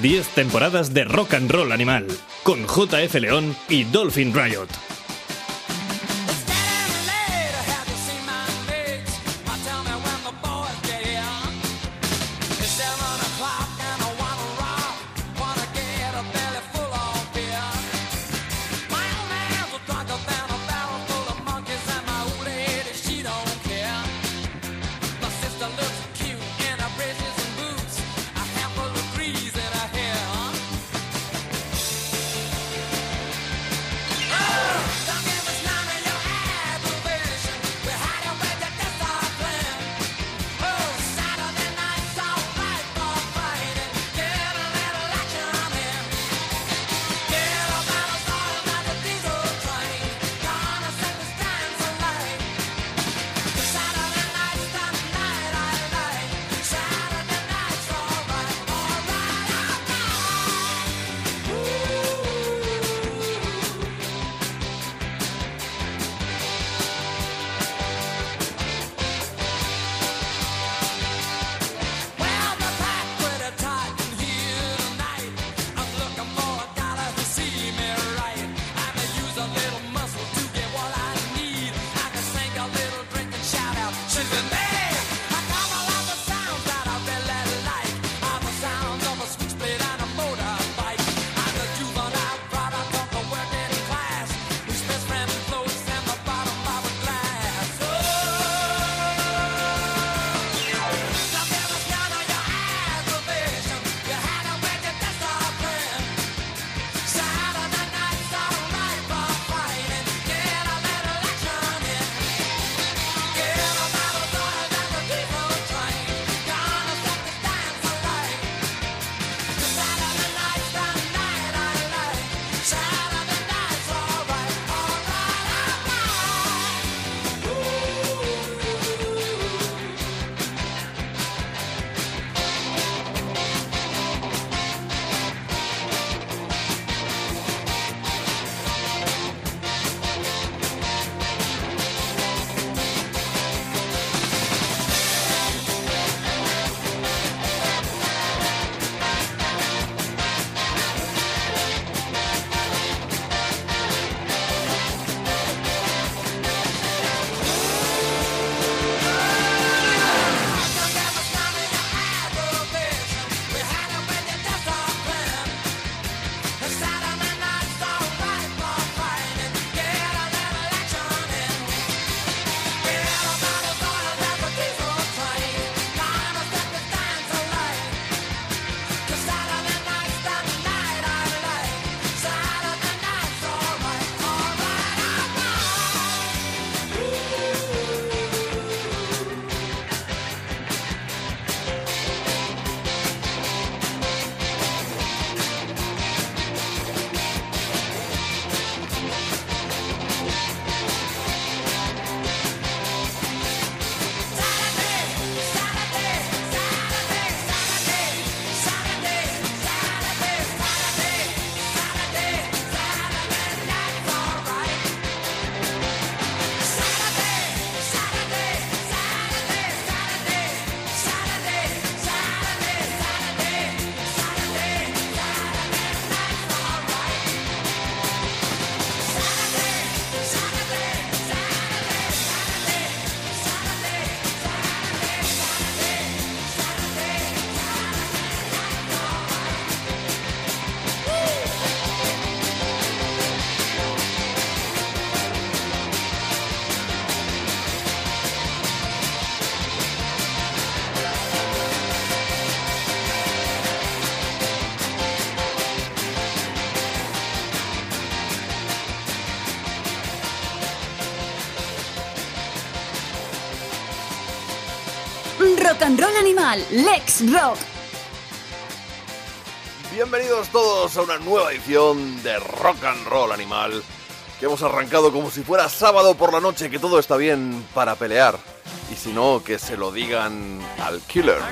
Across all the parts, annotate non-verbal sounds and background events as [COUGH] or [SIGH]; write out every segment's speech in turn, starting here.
10 temporadas de rock and roll animal, con JF León y Dolphin Riot. Roll Animal, Lex Rock. Bienvenidos todos a una nueva edición de Rock and Roll Animal, que hemos arrancado como si fuera sábado por la noche, que todo está bien para pelear. Y si no, que se lo digan al killer.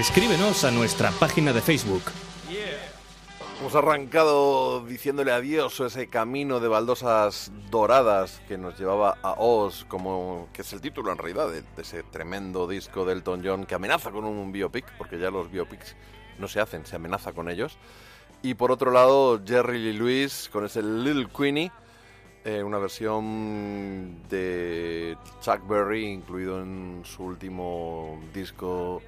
Escríbenos a nuestra página de Facebook. Hemos arrancado diciéndole adiós a ese camino de baldosas doradas que nos llevaba a Oz, como que es el título en realidad de, ese tremendo disco de Elton John que amenaza con un biopic, porque ya los biopics no se hacen, se amenaza con ellos. Y por otro lado, Jerry Lee Lewis con ese Little Queenie, eh, una versión de Chuck Berry incluido en su último disco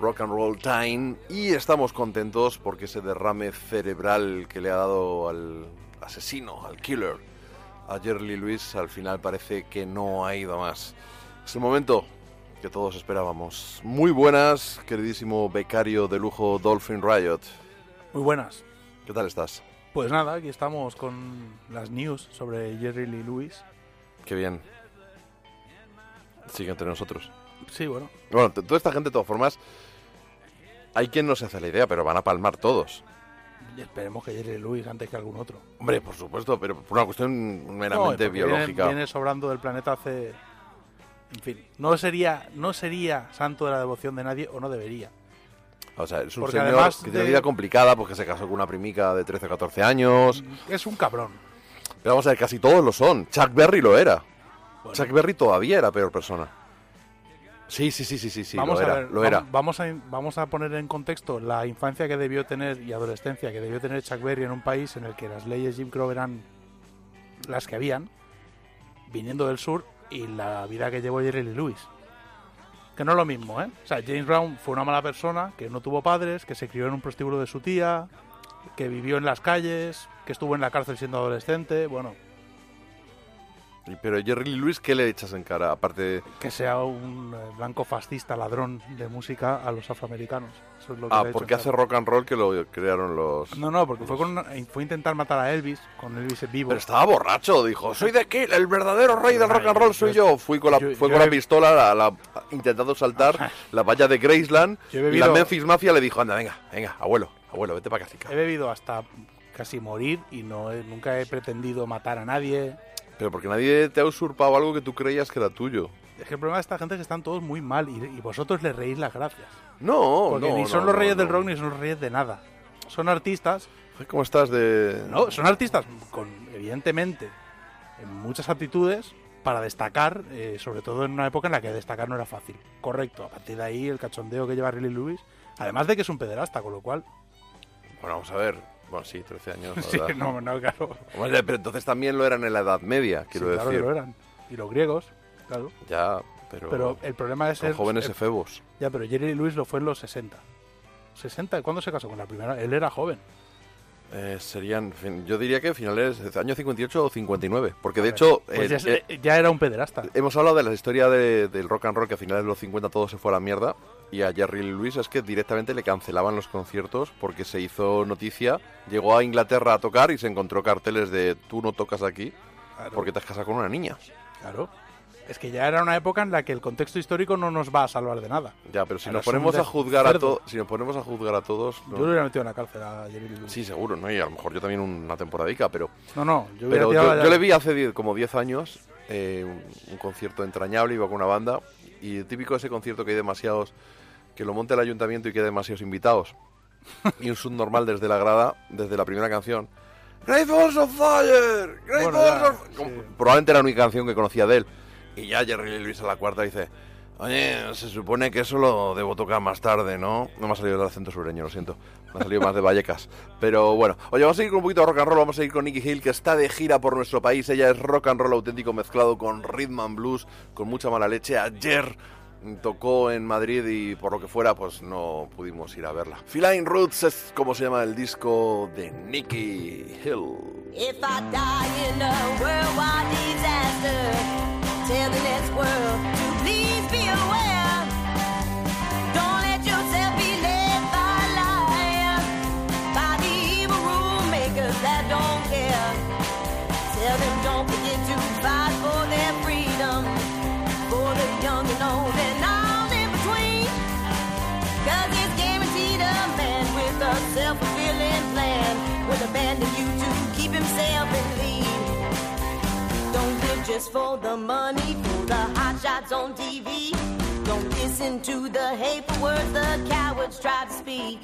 Rock and Roll Time y estamos contentos porque ese derrame cerebral que le ha dado al asesino, al killer, a Jerry Lee Lewis al final parece que no ha ido más. Es el momento que todos esperábamos. Muy buenas, queridísimo becario de lujo Dolphin Riot. Muy buenas. ¿Qué tal estás? Pues nada, aquí estamos con las news sobre Jerry Lee Lewis. Qué bien. Sigue entre nosotros. Sí, bueno. Bueno, toda esta gente de todas formas, hay quien no se hace la idea, pero van a palmar todos. y Esperemos que Lee Lewis antes que algún otro. Hombre, por supuesto, pero por una cuestión No, meramente porque biológica. Viene, viene sobrando del planeta hace... En fin, no sería, no sería santo de la devoción de nadie o no debería. O sea, es un Porque señor que tiene de- vida complicada porque se casó con una primica de 13 o 14 años. Es un cabrón. Pero vamos a ver, casi todos lo son. Chuck Berry lo era. Bueno, Chuck Berry todavía era peor persona. Sí, sí, sí, sí, sí, sí, vamos lo a era, ver, lo era. Vamos a, vamos a poner en contexto la infancia que debió tener y adolescencia que debió tener Chuck Berry en un país en el que las leyes Jim Crow eran las que habían, viniendo del sur, y la vida que llevó Jerry Lee Lewis. Que no es lo mismo, ¿eh? O sea, James Brown fue una mala persona, que no tuvo padres, que se crió en un prostíbulo de su tía, que vivió en las calles, que estuvo en la cárcel siendo adolescente, bueno, Pero Jerry Lee Lewis, ¿qué le echas en cara? Aparte de... que sea un eh, blanco fascista ladrón de música a los afroamericanos. Eso es lo que Ah, porque en hace cara. rock and roll que lo crearon los... No, no, porque fue, con una- fue a intentar matar a Elvis, con Elvis vivo. Pero estaba borracho, dijo, soy de aquí, el verdadero rey del rock and roll soy yo. Fui con la, yo- fue yo con la pistola la- intentando saltar la valla de Graceland y la Memphis Mafia le dijo, anda, venga, venga, abuelo, abuelo, vete para. He bebido hasta casi morir y no he- nunca he pretendido matar a nadie. Pero porque nadie te ha usurpado algo que tú creías que era tuyo. Es que el problema de esta gente es que están todos muy mal y, y vosotros les reís las gracias. No, Porque no, ni son no, los reyes no. del rock ni son los reyes de nada. Son artistas, ¿Cómo estás de...? no, son artistas con, evidentemente, en muchas aptitudes para destacar, eh, sobre todo en una época en la que destacar no era fácil. Correcto, a partir de ahí el cachondeo que lleva Riley Lewis, además de que es un pederasta, con lo cual... Bueno, vamos a ver. Bueno, sí, 13 años. la [LAUGHS] Sí, verdad. no, no, claro. Hombre, pero entonces también lo eran en la Edad Media, quiero Sí, claro que decir. lo eran. Y los griegos, claro. Ya, pero... Pero el problema es son ser... jóvenes efebos. Ya, pero Jerry Lewis lo fue en los 60. ¿60? ¿Cuándo se casó con la primera? Él era joven. Eh, serían, yo diría que finales del año 58 o 59. Porque de Vale. hecho, Pues eh, ya, eh, ya era un pederasta. hemos hablado de la historia de- del rock and roll, que a finales de los 50 todo se fue a la mierda. Y a Jerry Lewis es que directamente le cancelaban los conciertos porque se hizo noticia. Llegó a Inglaterra a tocar y se encontró carteles de tú no tocas aquí Claro, porque te has casado con una niña. claro. Es que ya era una época en la que el contexto histórico no nos va a salvar de nada. Ya, pero si Ahora nos ponemos a juzgar a todos, si nos ponemos a juzgar a todos, no. Yo lo hubiera metido en la cárcel a Jerry Lewis. sí, seguro, ¿no? Y a lo mejor yo también una temporadica, pero No, no, yo Pero yo, le vi hace diez- como 10 años eh, un, un concierto entrañable, iba con una banda, y típico ese concierto que hay demasiados, que lo monte el ayuntamiento y que hay demasiados invitados, y un subnormal desde la grada, desde la primera canción, Great Balls of Fire, Great Bueno, Balls of sí. Probablemente era la única canción que conocía de él. Y ya Jerry Lewis a la cuarta dice, oye, se supone que eso lo debo tocar más tarde, ¿no? No me ha salido el acento sureño, lo siento. Me ha salido más de Vallecas. Pero bueno, oye, vamos a seguir con un poquito de rock and roll. Vamos a seguir con Nicky Hill, que está de gira por nuestro país. Ella es rock and roll auténtico mezclado con rhythm and blues, con mucha mala leche. Ayer tocó en Madrid y por lo que fuera, pues no pudimos ir a verla. Feline Roots es como se llama el disco de Nicky Hill. If I die in a worldwide disaster, tell the next world abandon you to keep himself in lead. Don't live just for the money, for the hot shots on TV. Don't listen to the hateful words the cowards try to speak.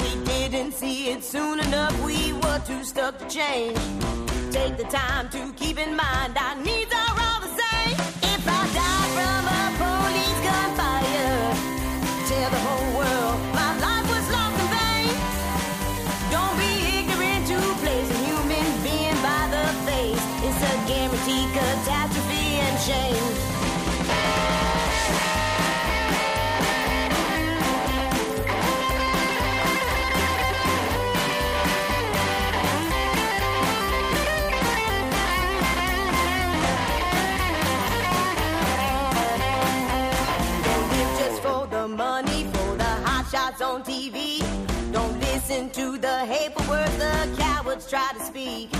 We didn't see it soon enough, we were too stuck to change. Take the time to keep in mind our needs are all on TV. Don't listen to the hateful words the cowards try to speak.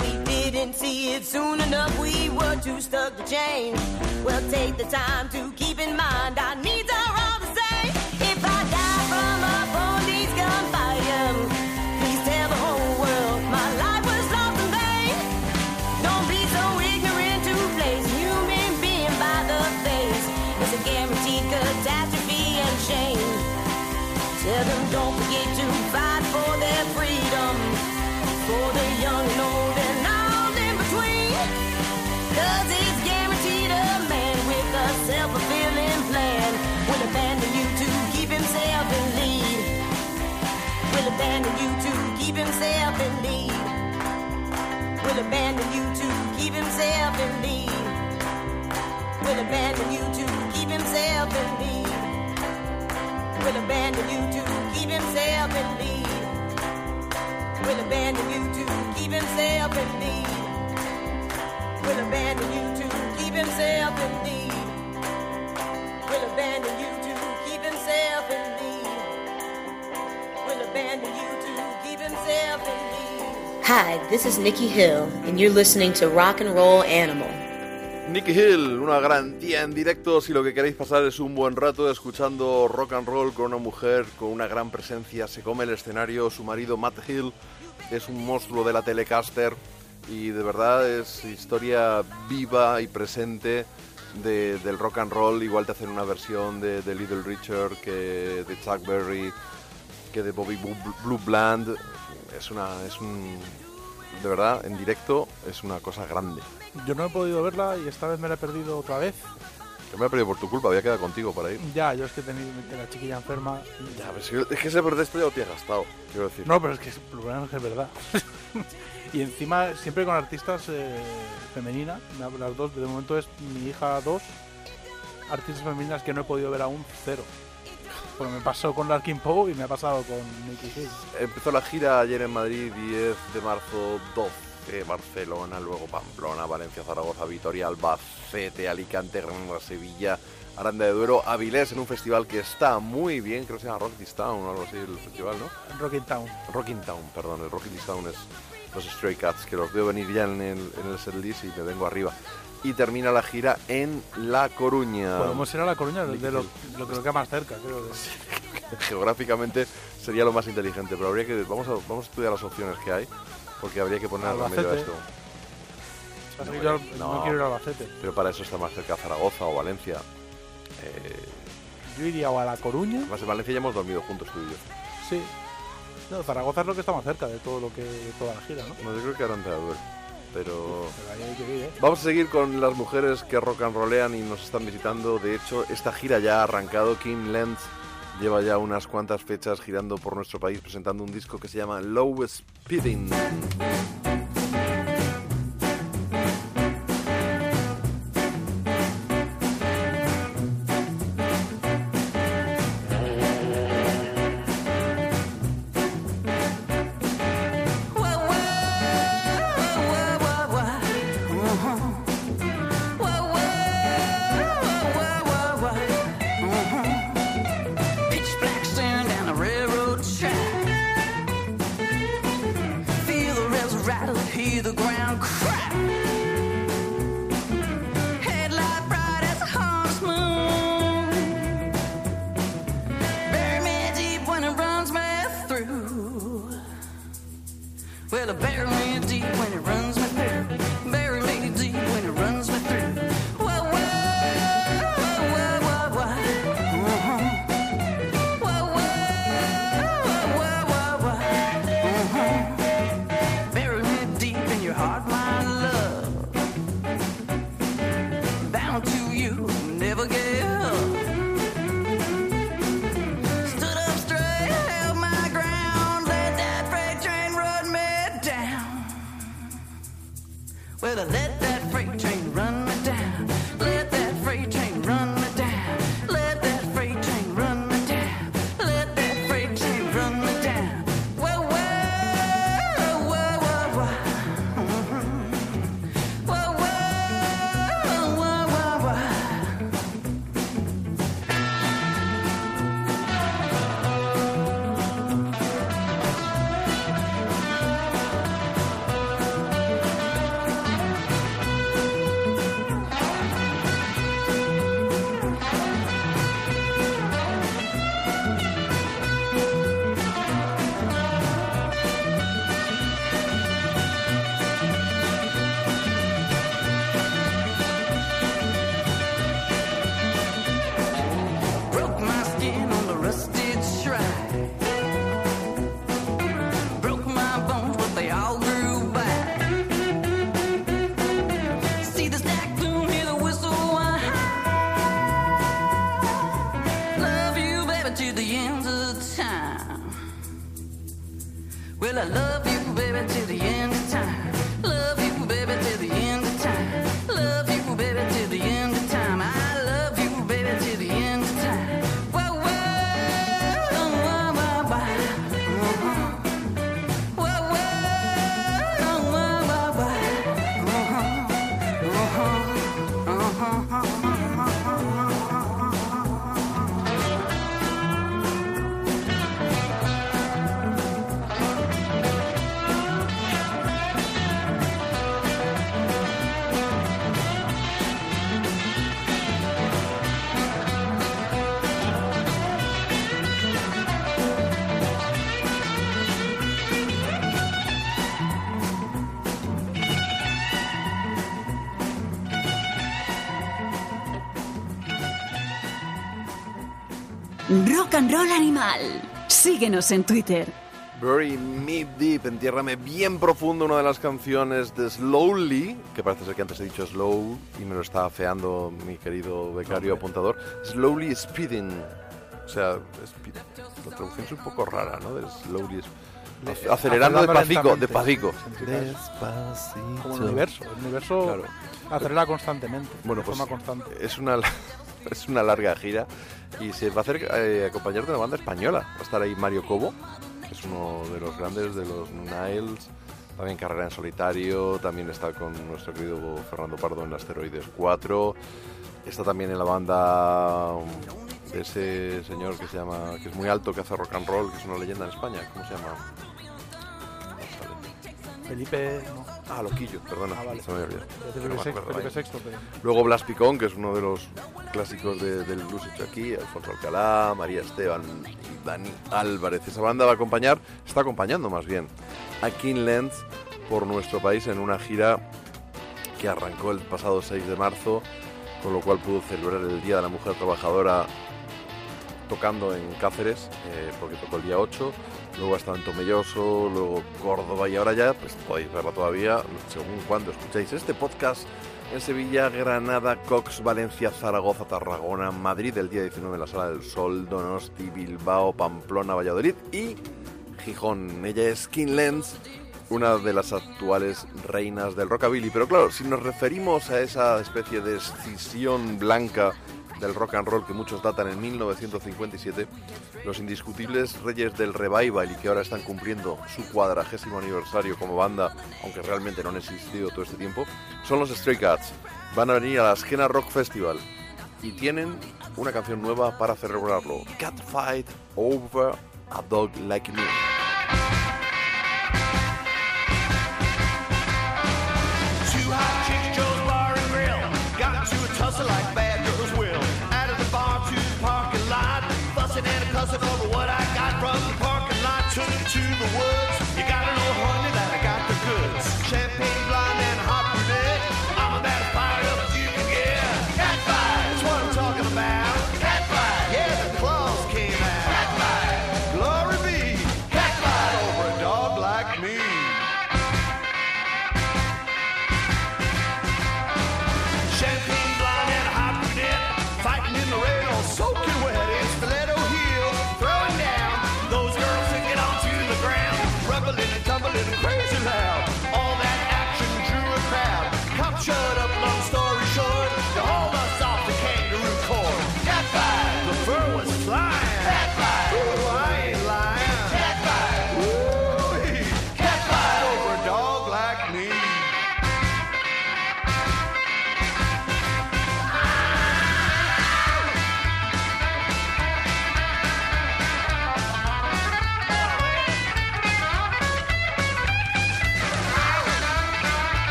We didn't see it soon enough, we were too stuck to change. Well, take the time to keep in mind our needs are abandon you to keep himself in lead will abandon you to keep himself in lead. Will abandon you to keep himself in lead. Will abandon you to keep himself in lead. Will abandon you to keep himself in lead. Will abandon you to keep himself in lead. Will abandon you to keep himself in lead. Hi, this is Nikki Hill, and you're listening to Rock and Roll Animal. Nicky Hill, una garantía en directo. Si lo que queréis pasar es un buen rato escuchando rock and roll con una mujer con una gran presencia, se come el escenario, su marido Matt Hill es un monstruo de la Telecaster y de verdad es historia viva y presente de- del rock and roll, igual te hacen una versión de, de Little Richard que de Chuck Berry, que de Bobby Blue, Bland, es una, es un, de verdad, en directo es una cosa grande. Yo no he podido verla y esta vez me la he perdido otra vez. Yo me he perdido por tu culpa, había quedado contigo para ir. Ya, yo es que tenía la chiquilla enferma. y- Ya, ves, es que ese pretexto ya lo tienes gastado, quiero decir. No, pero es que el problema es que es verdad. [LAUGHS] y encima, siempre con artistas eh, femeninas, las dos, de momento es mi hija dos, artistas femeninas que no he podido ver aún, cero. Porque me pasó con Larkin Poe y me ha pasado con Nicky Hill. Empezó la gira ayer en Madrid, 10 de marzo, 12, Barcelona, luego Pamplona, Valencia, Zaragoza, Vitoria, Albacete, Alicante, Granada, Sevilla, Aranda de Duero, Avilés, en un festival que está muy bien, creo que se llama Rock This Town o algo así el festival, ¿no? Rocking Town. Rocking Town, perdón, el Rocking This Town es los Stray Cats, que los veo venir ya en el, en el setlist y me vengo arriba. Y termina la gira en La Coruña. Podemos ir a La Coruña, de lo, lo que queda más cerca, creo. de- [LAUGHS] geográficamente sería lo más inteligente, pero habría que vamos a, vamos a estudiar las opciones que hay, porque habría que poner remedio a Albacete. esto. Que No, yo no. no quiero ir a Albacete. Pero para eso está más cerca Zaragoza o Valencia. Eh, Yo iría o a La Coruña, además en Valencia ya hemos dormido juntos tú y yo. sí. No, Zaragoza es lo que está más cerca de todo lo que de toda la gira, ¿no? No, yo creo que ahora. Pero ¿eh? Vamos a seguir con las mujeres que rock and rollean y nos están visitando. De hecho, esta gira ya ha arrancado. Kim Lenz lleva ya unas cuantas fechas girando por nuestro país presentando un disco que se llama Low Speeding. Rock and Roll Animal. Síguenos en Twitter. Bury Me Deep, entiérrame bien profundo, una de las canciones de Slowly, que parece ser que antes he dicho Slow y me lo está afeando mi querido becario apuntador. Slowly Speeding, o sea, speed- la traducción es un poco rara, ¿no? De slowly, ac- acelerando despacito, despacito. Despacito. Como el universo. El universo Claro. acelera constantemente. Bueno, de pues forma constante. es una es una larga gira y se va a hacer eh, acompañar de una banda española. Va a estar ahí Mario Cobo, que es uno de los grandes de los Niles, también carrera en solitario, también está con nuestro querido Fernando Pardo en Asteroides 4. Está también en la banda um, de ese señor que se llama que es muy alto, que hace rock and roll, que es una leyenda en España. ¿Cómo se llama? Felipe. No, Ah, Loquillo, perdona, Ah, vale. se me pero- Luego Blas Picón, que es uno de los clásicos de- del blues hecho aquí, Alfonso Alcalá, María Esteban y Dani Álvarez. Esa banda va a acompañar, está acompañando más bien, a King Lenz por nuestro país en una gira que arrancó el pasado 6 de marzo, con lo cual pudo celebrar el Día de la Mujer Trabajadora tocando en Cáceres, eh, porque tocó el día 8, luego ha estado en Tomelloso, luego Córdoba y ahora ya pues podéis verla todavía según cuando escucháis este podcast en Sevilla, Granada, Cox, Valencia, Zaragoza, Tarragona, Madrid el día 19 en la Sala del Sol, Donosti, Bilbao, Pamplona, Valladolid y Gijón. Ella es Skin Lens, una de las actuales reinas del rockabilly. Pero claro, si nos referimos a esa especie de escisión blanca del rock and roll que muchos datan en 1957, los indiscutibles reyes del revival y que ahora están cumpliendo su cuadragésimo aniversario como banda, aunque realmente no han existido todo este tiempo, son los Stray Cats. Van a venir a la Esquena Rock Festival y tienen una canción nueva para celebrarlo. Cat Fight Over a Dog Like Me.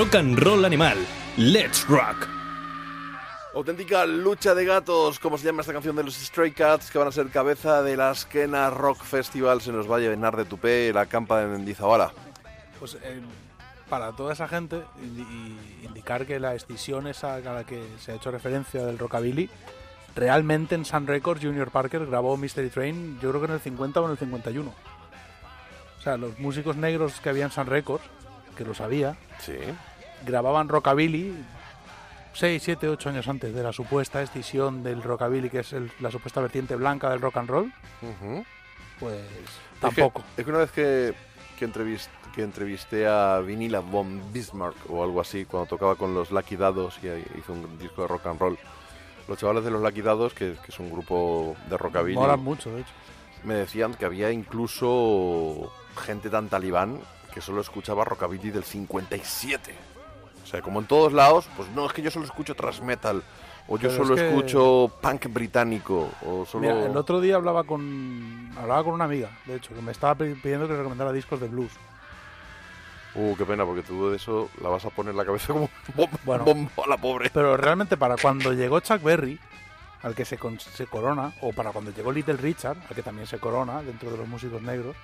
Rock and Roll Animal. Let's Rock. Auténtica lucha de gatos, como se llama esta canción de los Stray Cats, que van a ser cabeza de la Esquena Rock Festival. Se nos va a llenar de tupé la campa de Mendizabala. Pues eh, para toda esa gente, y indicar que la escisión esa a la que se ha hecho referencia del rockabilly, realmente en Sun Records Junior Parker grabó Mystery Train, yo creo que en el 50 o en el 51. O sea, los músicos negros que había en Sun Records, que lo sabía, Sí. Grababan rockabilly 6, 7, 8 años antes de la supuesta escisión del rockabilly, que es el- la supuesta vertiente blanca del rock and roll, pues Es tampoco. que, es que una vez que, que, entrevist- que entrevisté a Vinila von Bismarck o algo así, cuando tocaba con los Lucky Dados y hizo un disco de rock and roll, los chavales de los Lucky Dados, que, que es un grupo de rockabilly, Molan mucho, de hecho. me decían que había incluso gente tan talibán que solo escuchaba rockabilly del 57. O sea, como en todos lados, pues no, es que yo solo escucho thrash metal, o yo Pero solo es que- escucho punk británico, o solo... Mira, el otro día hablaba con hablaba con una amiga, de hecho, que me estaba pi- pidiendo que le recomendara discos de blues. Uh, qué pena, porque tú de eso la vas a poner la cabeza como bom- Bueno. bombo a la pobre. Pero realmente para cuando llegó Chuck Berry, al que se, con- se corona, o para cuando llegó Little Richard, al que también se corona dentro de los músicos negros,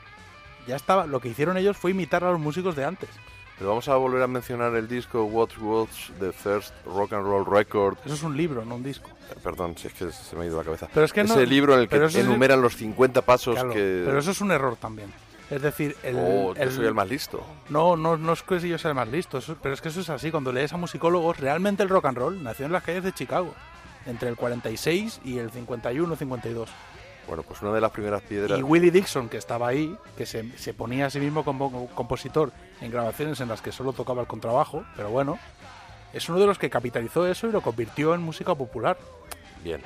ya estaba, lo que hicieron ellos fue imitar a los músicos de antes. Pero vamos a volver a mencionar el disco What Was the First Rock and Roll Record. Eso es un libro, no un disco. Eh, Perdón, si es que se me ha ido la cabeza. Pero es que no- Ese libro en el que eso es- enumeran los 50 pasos Claro, que... Pero eso es un error también. Es decir, el, Oh, yo el- soy el más listo. No, no, no es que yo sea el más listo, eso- pero es que eso es así. Cuando lees a musicólogos, realmente el rock and roll nació en las calles de Chicago, entre el 46 y el 51-52. Bueno, pues una de las primeras piedras... Y Willie Dixon, que estaba ahí, que se, se ponía a sí mismo como compositor en grabaciones en las que solo tocaba el contrabajo, pero bueno, es uno de los que capitalizó eso y lo convirtió en música popular. Bien.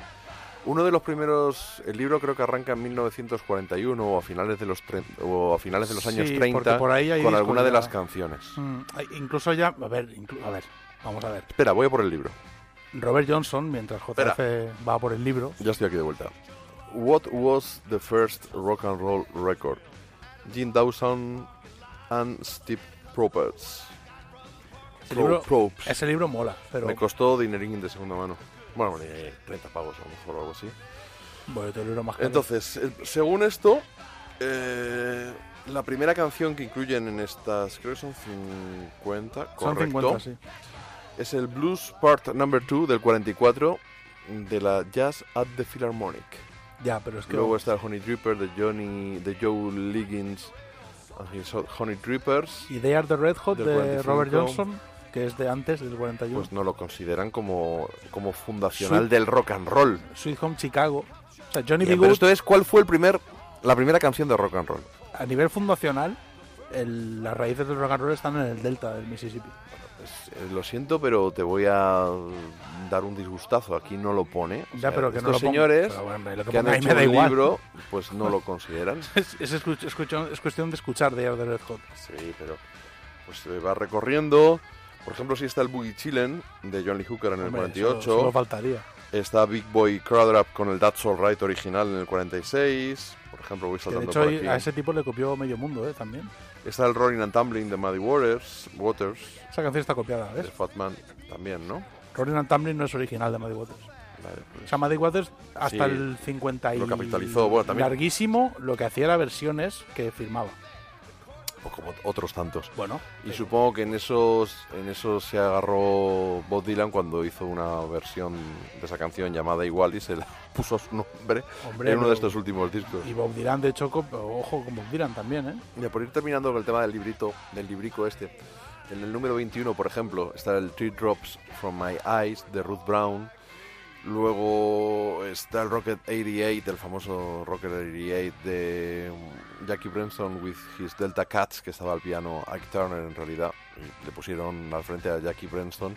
Uno de los primeros, el libro creo que arranca en 1941 o a finales de los tre- o a finales de los años Sí, porque 30 por ahí hay con alguna de las canciones. Mm, incluso ya, a ver, inclu- a ver, vamos a ver. Espera, voy a por el libro. Robert Johnson, mientras JF va por el libro, Ya estoy aquí de vuelta. What was the first rock and roll record? Jim Dawson and Steve Probst. ese Pro- libro, ese libro mola, pero Me costó dinerín de segunda mano. Bueno, eh, 30 pavos a lo mejor o algo así. bueno, otro libro más caro. Entonces, eh, según esto, eh, la primera canción que incluyen en estas, creo que son 50, son correcto, 50, sí. es el Blues Part Number 2 del 44 de la Jazz at the Philharmonic. Ya, pero es que Luego está el Honey Dripper de Johnny, de Joe Liggins Honey Drippers. y They Are the Red Hot de 45. Robert Johnson, que es de antes del 41. Pues no lo consideran como, como fundacional Sweet- del rock and roll. Sweet Home Chicago. O sea, Johnny pero esto es cuál fue el primer, la primera canción de rock and roll. a nivel fundacional, el- las raíces del rock and roll están en el delta del Mississippi. Lo siento, pero te voy a dar un disgustazo. Aquí no lo pone. O Ya, sea, pero que no estos lo ponga. señores Pero bueno, lo que que han hecho me da el igual. libro, pues no lo consideran. [LAUGHS] Es, es escu- es cuestión, es cuestión de escuchar the Red Hot. Sí, pero pues se va recorriendo. Por ejemplo, si está el Boogie Chillen de John Lee Hooker en el Hombre, 48. Solo, faltaría. Está Big Boy Crudup con el That's Alright original en el 46. Por ejemplo, voy Que saltando de hecho por aquí. a ese tipo le copió medio mundo, ¿eh? También. Está el Rolling and Tumbling de Muddy Waters, Waters Esa canción está copiada, de ¿ves? Fat Man también, ¿no? Rolling and Tumbling no es original de Muddy Waters. Vale, pues- O sea, Muddy Waters hasta Sí, el 50 y... lo capitalizó, bueno, también- Larguísimo, lo que hacía era versiones que firmaba. O como otros tantos. Bueno. Y pero- supongo que en esos, en esos se agarró Bob Dylan cuando hizo una versión de esa canción llamada igual y se la [LAUGHS] puso a su nombre Hombre, en uno de estos últimos discos. Y Bob Dylan, de hecho, ojo con Bob Dylan también, ¿eh? Ya por ir terminando con el tema del librito, del librico este. En el número 21, por ejemplo, está el Three Drops from My Eyes de Ruth Brown. Luego está el Rocket 88, el famoso Rocket 88 de Jackie Branson with his Delta Cats, que estaba al piano Ike Turner en realidad. Y le pusieron al frente a Jackie Branson,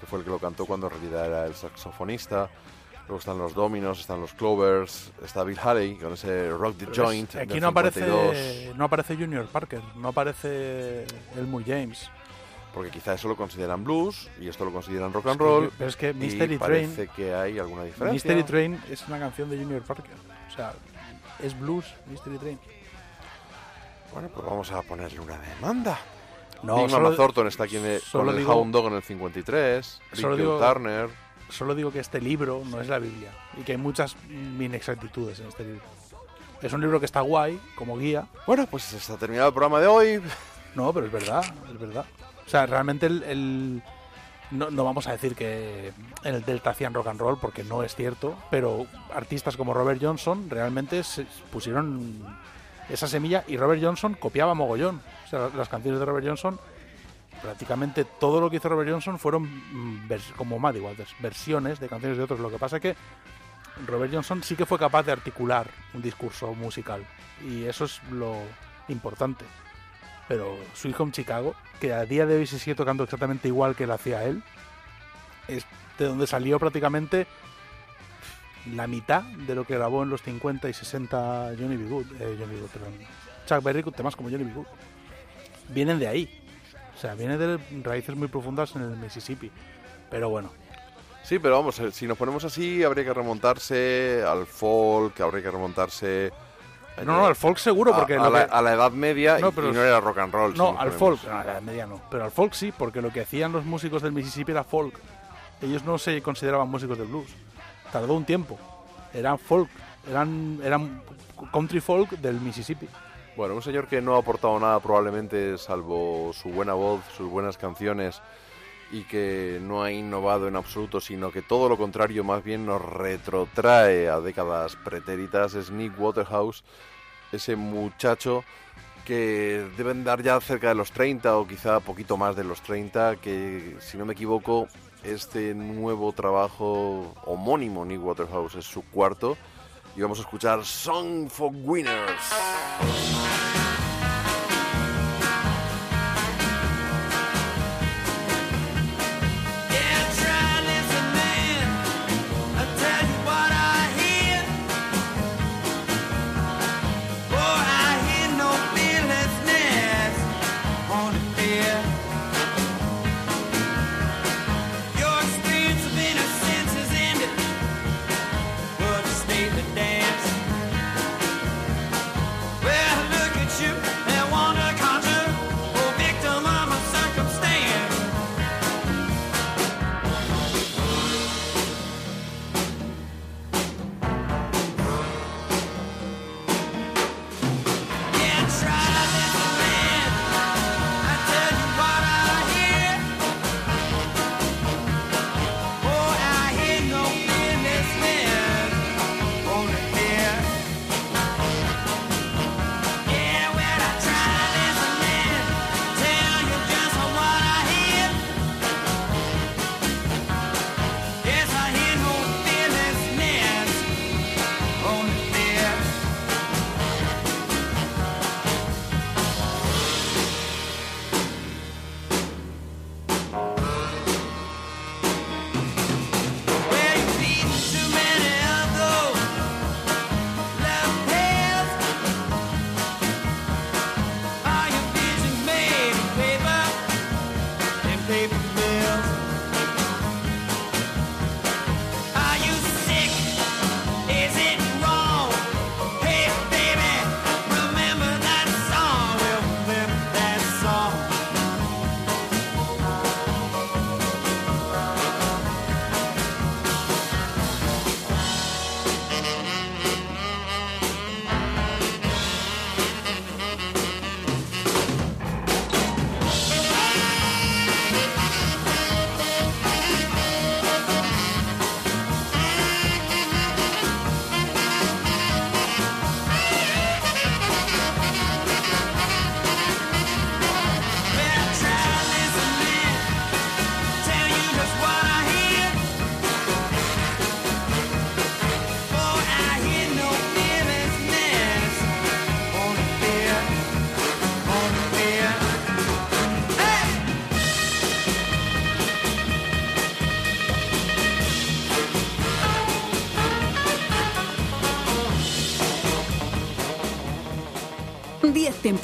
que fue el que lo cantó cuando en realidad era el saxofonista. Luego están los Dominos, están los Clovers, está Bill Haley con ese Rock the Pero es- Joint. Aquí no 52. aparece, no aparece Junior Parker, no aparece Elmore James. Porque quizá eso lo consideran blues y esto lo consideran rock and roll. pero es que y Mystery Train- parece que hay alguna diferencia. Mystery Train es una canción de Junior Parker. O sea, es blues, Mystery Train. Bueno, pues vamos a ponerle una demanda. No, Mama Thornton está aquí en el- solo con el digo- Hound Dog en el 53. Big Solo digo- Turner. Solo digo que este libro no es la Biblia y que hay muchas inexactitudes en este libro. Es un libro que está guay como guía. Bueno, pues ha terminado el programa de hoy. No, pero es verdad, es verdad. O sea, realmente el, no, vamos a decir que en el Delta hacían rock and roll porque no es cierto, pero artistas como Robert Johnson realmente pusieron esa semilla y Robert Johnson copiaba mogollón. O sea, las canciones de Robert Johnson, prácticamente todo lo que hizo Robert Johnson fueron mm, como Muddy versiones de canciones de otros. Lo que pasa es que Robert Johnson sí que fue capaz de articular un discurso musical y eso es lo importante. Pero Sweet Home Chicago, que a día de hoy se sigue tocando exactamente igual que lo hacía él, es de donde salió prácticamente la mitad de lo que grabó en los 50 y 60 Johnny B. Good, eh, Johnny. Good, Chuck Berry temas como Johnny B. Good. Vienen de ahí. O sea, vienen de raíces muy profundas en el Mississippi. Pero bueno, Sí, pero vamos, eh, si nos ponemos así, habría que remontarse al folk, habría que remontarse. No, no, al folk seguro, porque a, lo la, que- a la Edad Media No, y- pero y no era rock and roll. si No, nos al folk, no, a la media no. Pero al folk sí, porque lo que hacían los músicos del Mississippi era folk. Ellos no se consideraban músicos de blues. Tardó un tiempo. Eran folk, eran, eran country folk del Mississippi. Bueno, un señor que no ha aportado nada probablemente salvo su buena voz, sus buenas canciones y que no ha innovado en absoluto, sino que todo lo contrario más bien nos retrotrae a décadas pretéritas, es Nick Waterhouse, ese muchacho que deben dar ya cerca de los 30 o quizá poquito más de los 30, que si no me equivoco, este nuevo trabajo homónimo Nick Waterhouse es su cuarto y vamos a escuchar Song for Winners.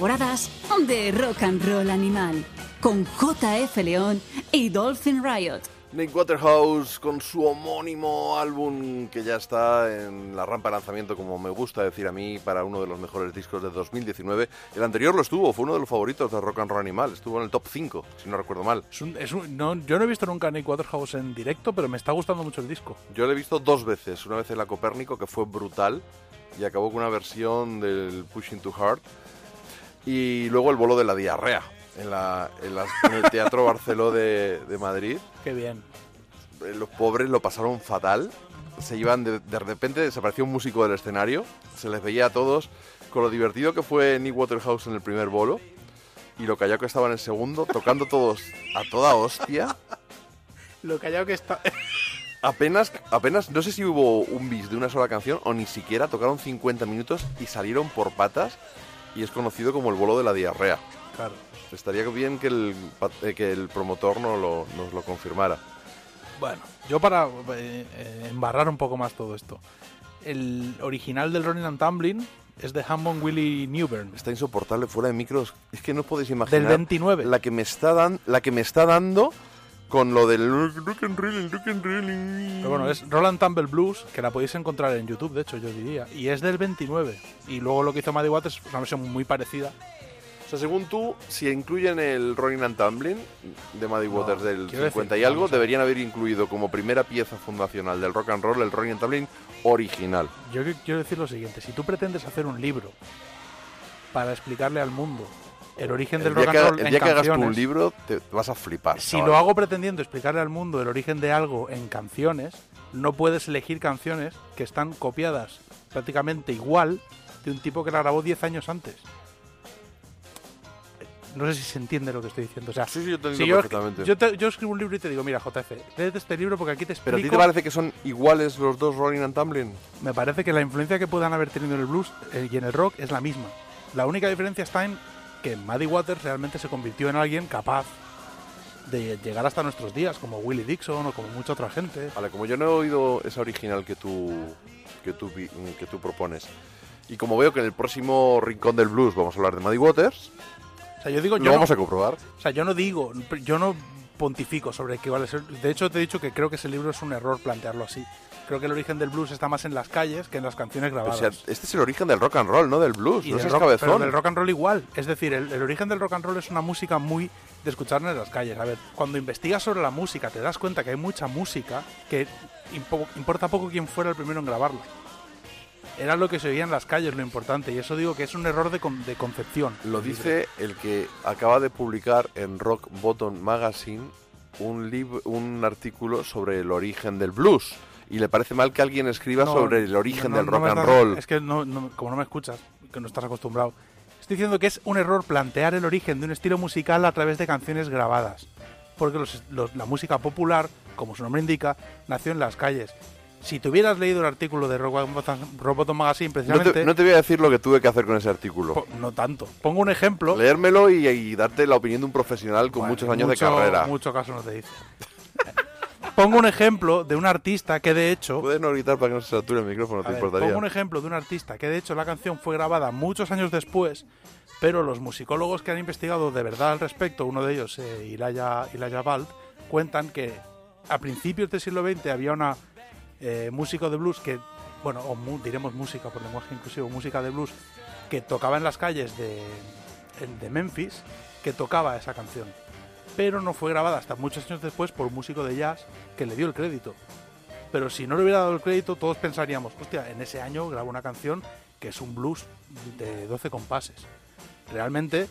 Temporadas de Rock and Roll Animal con JF León y Dolphin Riot. Nick Waterhouse con su homónimo álbum que ya está en la rampa de lanzamiento, como me gusta decir a mí, para uno de los mejores discos de 2019. El anterior lo estuvo, fue uno de los favoritos de Rock and Roll Animal, estuvo en el top 5, si no recuerdo mal. Es un- es un- no, yo no he visto nunca a Nick Waterhouse en directo, pero me está gustando mucho el disco. Yo lo he visto dos veces, una vez en la Copérnico, que fue brutal, y acabó con una versión del Pushing Too Hard, y luego el bolo de la diarrea, en, la, en, el Teatro Barceló de, de Madrid. Qué bien. Eh, Los pobres lo pasaron fatal, se iban, de, de repente desapareció un músico del escenario, se les veía a todos con lo divertido que fue Nick Waterhouse en el primer bolo, y lo callado que estaba en el segundo, tocando todos a toda hostia. Lo callado que está. [LAUGHS] Apenas, apenas, no sé si hubo un bis de una sola canción o ni siquiera tocaron 50 minutos y salieron por patas y es conocido como el bolo de la diarrea. Claro. Estaría bien que el, eh, que el promotor no lo- nos lo confirmara. Bueno, yo para eh, eh, embarrar un poco más todo esto. El original del Running and Tumbling es de Hammond Willie Newbern. Está insoportable fuera de micros. Es que no podéis imaginar Del 29. la que me está dan, la que me está dando con lo del rock and roll, rock and roll. Pero bueno, es Roland Tumble Blues, que la podéis encontrar en YouTube, de hecho, yo diría. Y es del 29. Y luego lo que hizo Maddie Waters es una versión muy parecida. O sea, según tú, si incluyen el Rolling and Tumbling de Muddy No, Waters del quiero 50 decir, y algo, deberían haber incluido como primera pieza fundacional del rock and roll el Rolling and Tumbling original. Yo quiero decir lo siguiente: si tú pretendes hacer un libro para explicarle al mundo el origen El del rock and roll el en día que hagas un canciones, libro, te vas a flipar. si chaval. lo hago pretendiendo explicarle al mundo el origen de algo en canciones, no puedes elegir canciones que están copiadas prácticamente igual de un tipo que la grabó 10 años antes. No sé si se entiende lo que estoy diciendo. O sea, Sí, sí, yo te si yo, perfectamente. yo te- yo escribo un libro y te digo, mira, JF, léete este libro porque aquí te explico. ¿Pero a ti te parece que son iguales los dos Rolling and Tumbling? Me parece que la influencia que puedan haber tenido en el blues eh, y en el rock es la misma. La única diferencia está en que Muddy Waters realmente se convirtió en alguien capaz de llegar hasta nuestros días, como Willie Dixon o como mucha otra gente. Vale, como yo no he oído esa original que tú, que tú, que tú propones, y como veo que en el próximo Rincón del Blues vamos a hablar de Muddy Waters, O sea, yo digo, lo yo no, vamos a comprobar. o sea, yo no digo, yo no pontifico sobre qué vale ser. De hecho, te he dicho que creo que ese libro es un error plantearlo así. Creo que el origen del blues está más en las calles que en las canciones O grabadas. sea, este es el origen del rock and roll, no del blues. y no del rock, cabezón. pero del rock and roll igual. Es decir, el, el origen del rock and roll es una música muy de escuchar en las calles. A ver, cuando investigas sobre la música te das cuenta que hay mucha música que impo- importa poco quién fuera el primero en grabarla. Era lo que se oía en las calles lo importante y eso digo que es un error de, con- de concepción. Lo dice el que acaba de publicar en Rock Bottom Magazine un, un artículo sobre el origen del blues. Y le parece mal que alguien escriba No, sobre el origen no- del no rock and roll. Es que no, no- como no me escuchas, que no estás acostumbrado. Estoy diciendo que es un error plantear el origen de un estilo musical a través de canciones grabadas. Porque los- los- la música popular, como su nombre indica, nació en las calles. Si te hubieras leído el artículo de Bottom Magazine, No precisamente. te, no te voy a decir lo que tuve que hacer con ese artículo. po- no tanto. Pongo un ejemplo. Leérmelo y, y darte la opinión de un profesional con Bueno, muchos años mucho- de carrera. Mucho caso no te dice. [LAUGHS] Pongo un ejemplo de un artista que de hecho. Puedes no gritar para que no se sature el micrófono, te ver, importaría. pongo un ejemplo de un artista que de hecho la canción fue grabada muchos años después, pero los musicólogos que han investigado de verdad al respecto, uno de ellos, eh, Ilaya, Ilaya Balt, cuentan que a principios del siglo XX había una eh, músico de blues que, bueno, o mu- diremos música por lenguaje inclusivo, música de blues, que tocaba en las calles de, de Memphis, que tocaba esa canción. Pero no fue grabada hasta muchos años después por un músico de jazz que le dio el crédito. Pero si no le hubiera dado el crédito, todos pensaríamos, hostia, en ese año grabó una canción que es un blues de 12 compases. Realmente,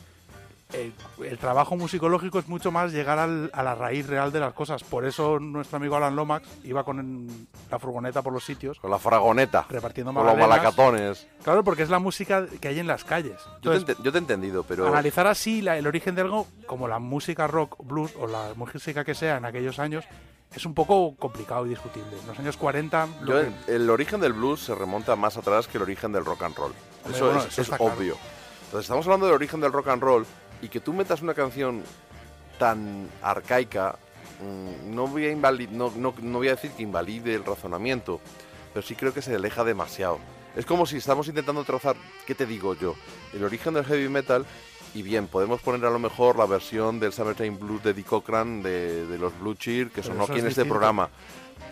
eh, el trabajo musicológico es mucho más llegar al- a la raíz real de las cosas. Por eso nuestro amigo Alan Lomax iba con la furgoneta por los sitios Con la fragoneta. repartiendo Con los malacatones. Claro, porque es la música que hay en las calles. Yo te, yo he entendido, pero... analizar así la- el origen de algo, como la música rock, blues o la música que sea en aquellos años, es un poco complicado y discutible. En los años 40, lo Yo, que- el, el origen del blues se remonta más atrás que el origen del rock and roll. Hombre, Eso bueno, es, eso es está claro. obvio. Entonces, estamos hablando del origen del rock and roll y que tú metas una canción tan arcaica, mm, no voy a invali- no, no, no voy a decir que invalide el razonamiento, pero sí creo que se aleja demasiado. Es como si estamos intentando trazar, ¿qué te digo yo? El origen del heavy metal y bien, podemos poner a lo mejor la versión del Summertime Blues de Dick Cochran de, de los Blue Cheer, que sonó aquí es en este programa.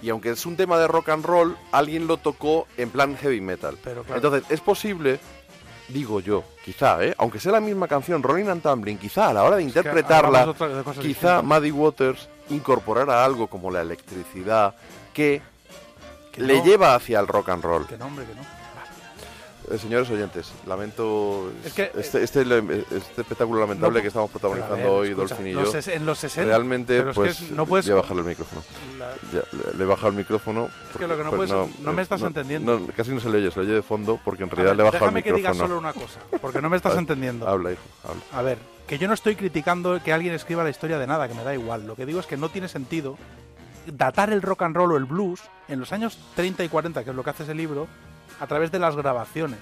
Y aunque es un tema de rock and roll, alguien lo tocó en plan heavy metal. Pero claro. Entonces, es posible, digo yo, quizá, ¿eh? aunque sea la misma canción, Rolling and Tumbling, quizá a la hora de interpretarla, quizá. Muddy Waters incorporara algo como la electricidad que, Que le no. lleva hacia el rock and roll. Que no, hombre, que no. Eh, señores oyentes, lamento Es que, este, este, este espectáculo lamentable no- que estamos protagonizando ver, hoy, escucha, Dolphin y yo. en los 60. Realmente, es que pues, es- no puedes- voy a bajarle el micrófono. La- Ya, le, le he bajado el micrófono. que lo que no pues, puedes- no me estás entendiendo. casi no se le oye, se le oye de fondo porque en realidad ver, le he bajado el déjame que diga micrófono. solo una cosa, porque no me estás A [LAUGHS] ver, entendiendo. Habla, hijo, habla. A ver, que yo no estoy criticando que alguien escriba la historia de nada, que me da igual. Lo que digo es que no tiene sentido datar el rock and roll o el blues en los años 30 y 40, que es lo que hace ese libro, a través de las grabaciones.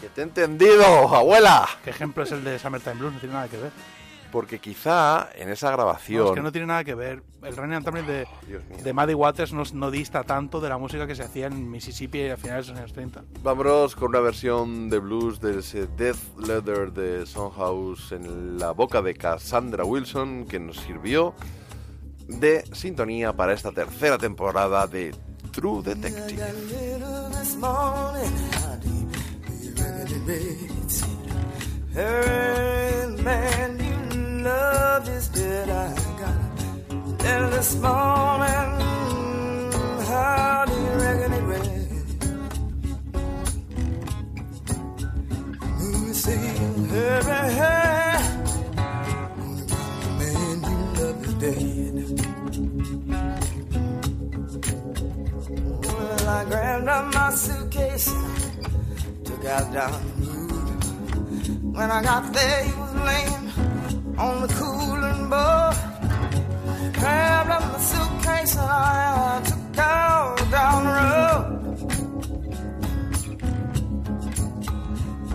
Que te he entendido, abuela. ¿Qué ejemplo es el de Summertime Blues? No tiene nada que ver. Porque quizá en esa grabación... No, es que no tiene nada que ver. El Running and Tumbling de, mío. de Muddy Waters no, no dista tanto de la música que se hacía en Mississippi a finales de los años 30. Vámonos con una versión de blues de ese Death Leather de House en la boca de Cassandra Wilson que nos sirvió de sintonía para esta tercera temporada de True Detective. little this morning, how deep you really rates Hey, man, you love is dead. I got a little this morning, how do you reckon it rates? Let me see, hey, hey, hey. Man, you love is dead. Well, I grabbed up my suitcase, took out down the road. When I got there, he was laying on the cooling board. Grabbed up my suitcase and I took out down the road.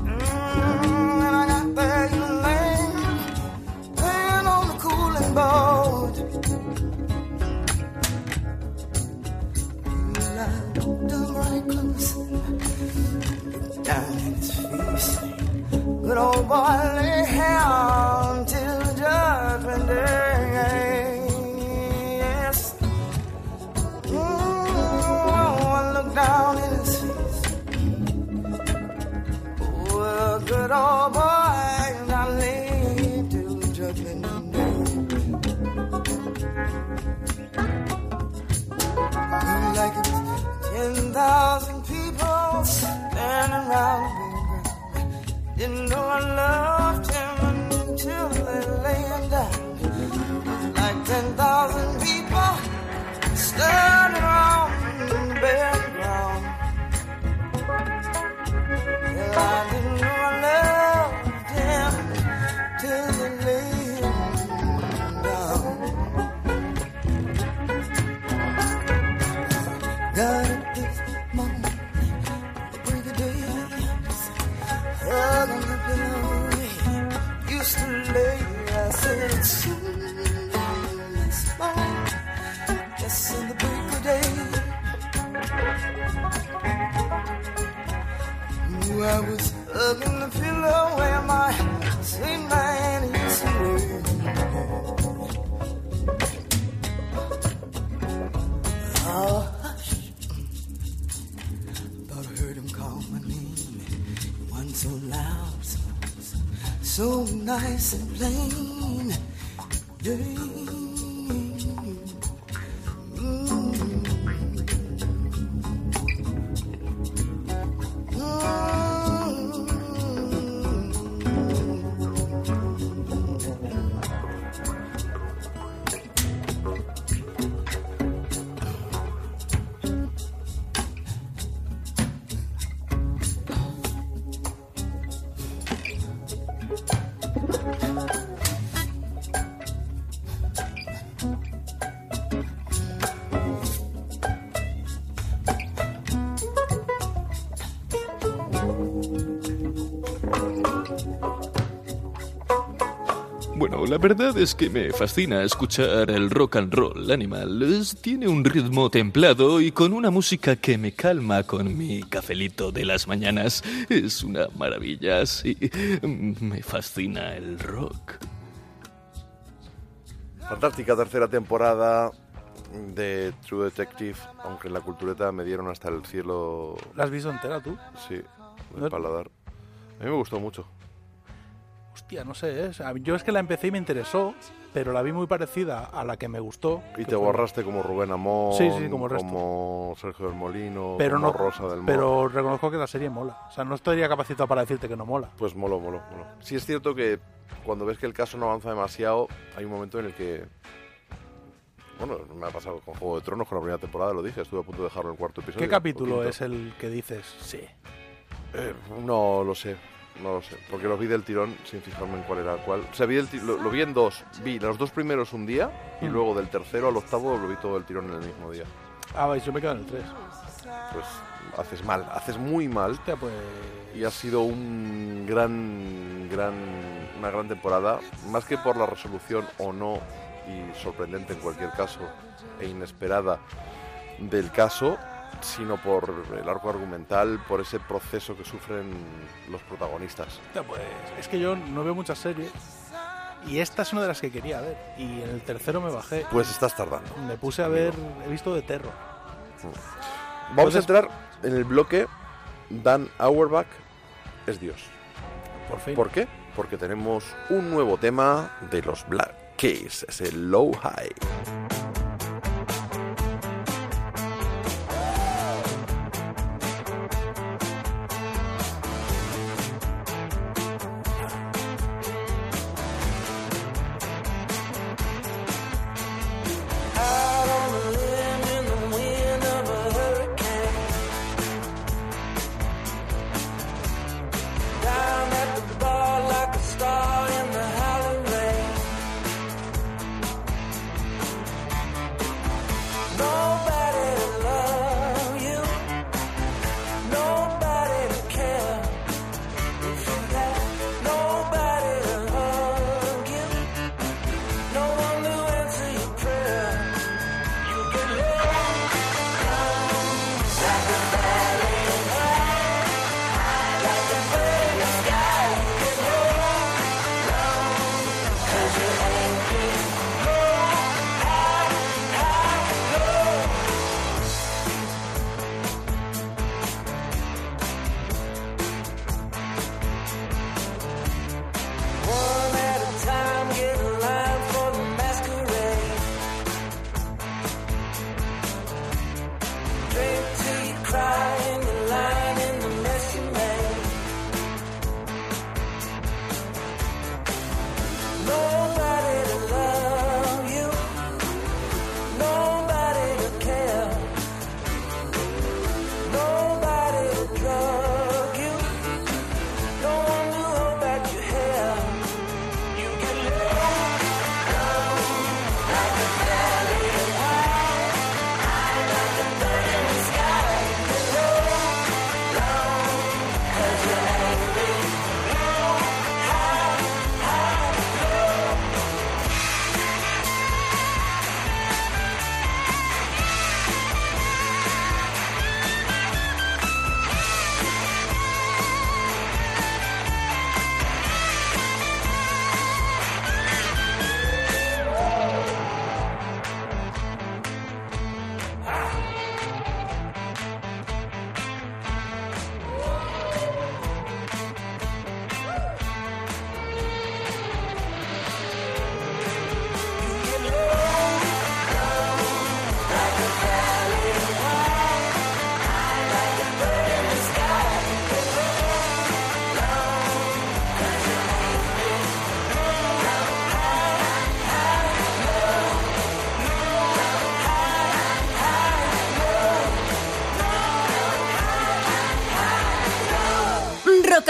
Mm, when I got there, he was laying, laying on the cooling board. Down face. Good old boy lay down till judgment day. Yes. Mm-hmm. I looked down in his face. Good old boy, I till judgment day. like ten thousand people standing around ground. Didn't know I loved him until they lay him down. Like ten thousand people standing around the bare ground. Yeah, I didn't la verdad es que me fascina escuchar el rock and roll animal. Es- tiene un ritmo templado y con una música que me calma con mi cafelito de las mañanas. Es una maravilla, sí. Mm, Me fascina el rock. Fantástica tercera temporada de True Detective, aunque en la cultureta me dieron hasta el cielo, ¿La has visto entera tú? sí, No- del paladar. A mí me gustó mucho. Hostia, no sé, ¿eh? Yo es que la empecé y me interesó, pero la vi muy parecida a la que me gustó. Y te fue- borraste como Rubén Amón, Sí, sí, como como Sergio del Molino, Pero como no, Rosa del Moro. pero reconozco que la serie mola. O sea, no estaría capacitado para decirte que no mola. Pues molo, molo, molo. Sí es cierto que cuando ves que el caso no avanza demasiado, hay un momento en el que... Bueno, me ha pasado con Juego de Tronos, con la primera temporada, lo dije, estuve a punto de dejarlo en el cuarto episodio. ¿Qué capítulo es el que dices? Sí. Eh, no lo sé, no lo sé, porque lo vi del tirón sin fijarme en cuál era cuál. O sea, vi el lo, lo vi en dos, vi los dos primeros un día y Mm. luego del tercero al octavo lo vi todo el tirón en el mismo día. Ah, yo me quedo en el 3. Pues haces mal, haces muy mal Hostia, pues. y ha sido un gran, gran, una gran temporada, más que por la resolución o no y sorprendente en cualquier caso e inesperada del caso, sino por el arco argumental, por ese proceso que sufren los protagonistas. Hostia, pues. Es que yo no veo muchas series. Y esta es una de las que quería ver. Y en el tercero me bajé. Pues estás tardando. Me puse a ver. He visto de terror. Vamos a Entonces- entrar en el bloque Dan Auerbach es Dios. Por fin. ¿Por qué? Porque tenemos un nuevo tema de los Black Keys, es el Low High.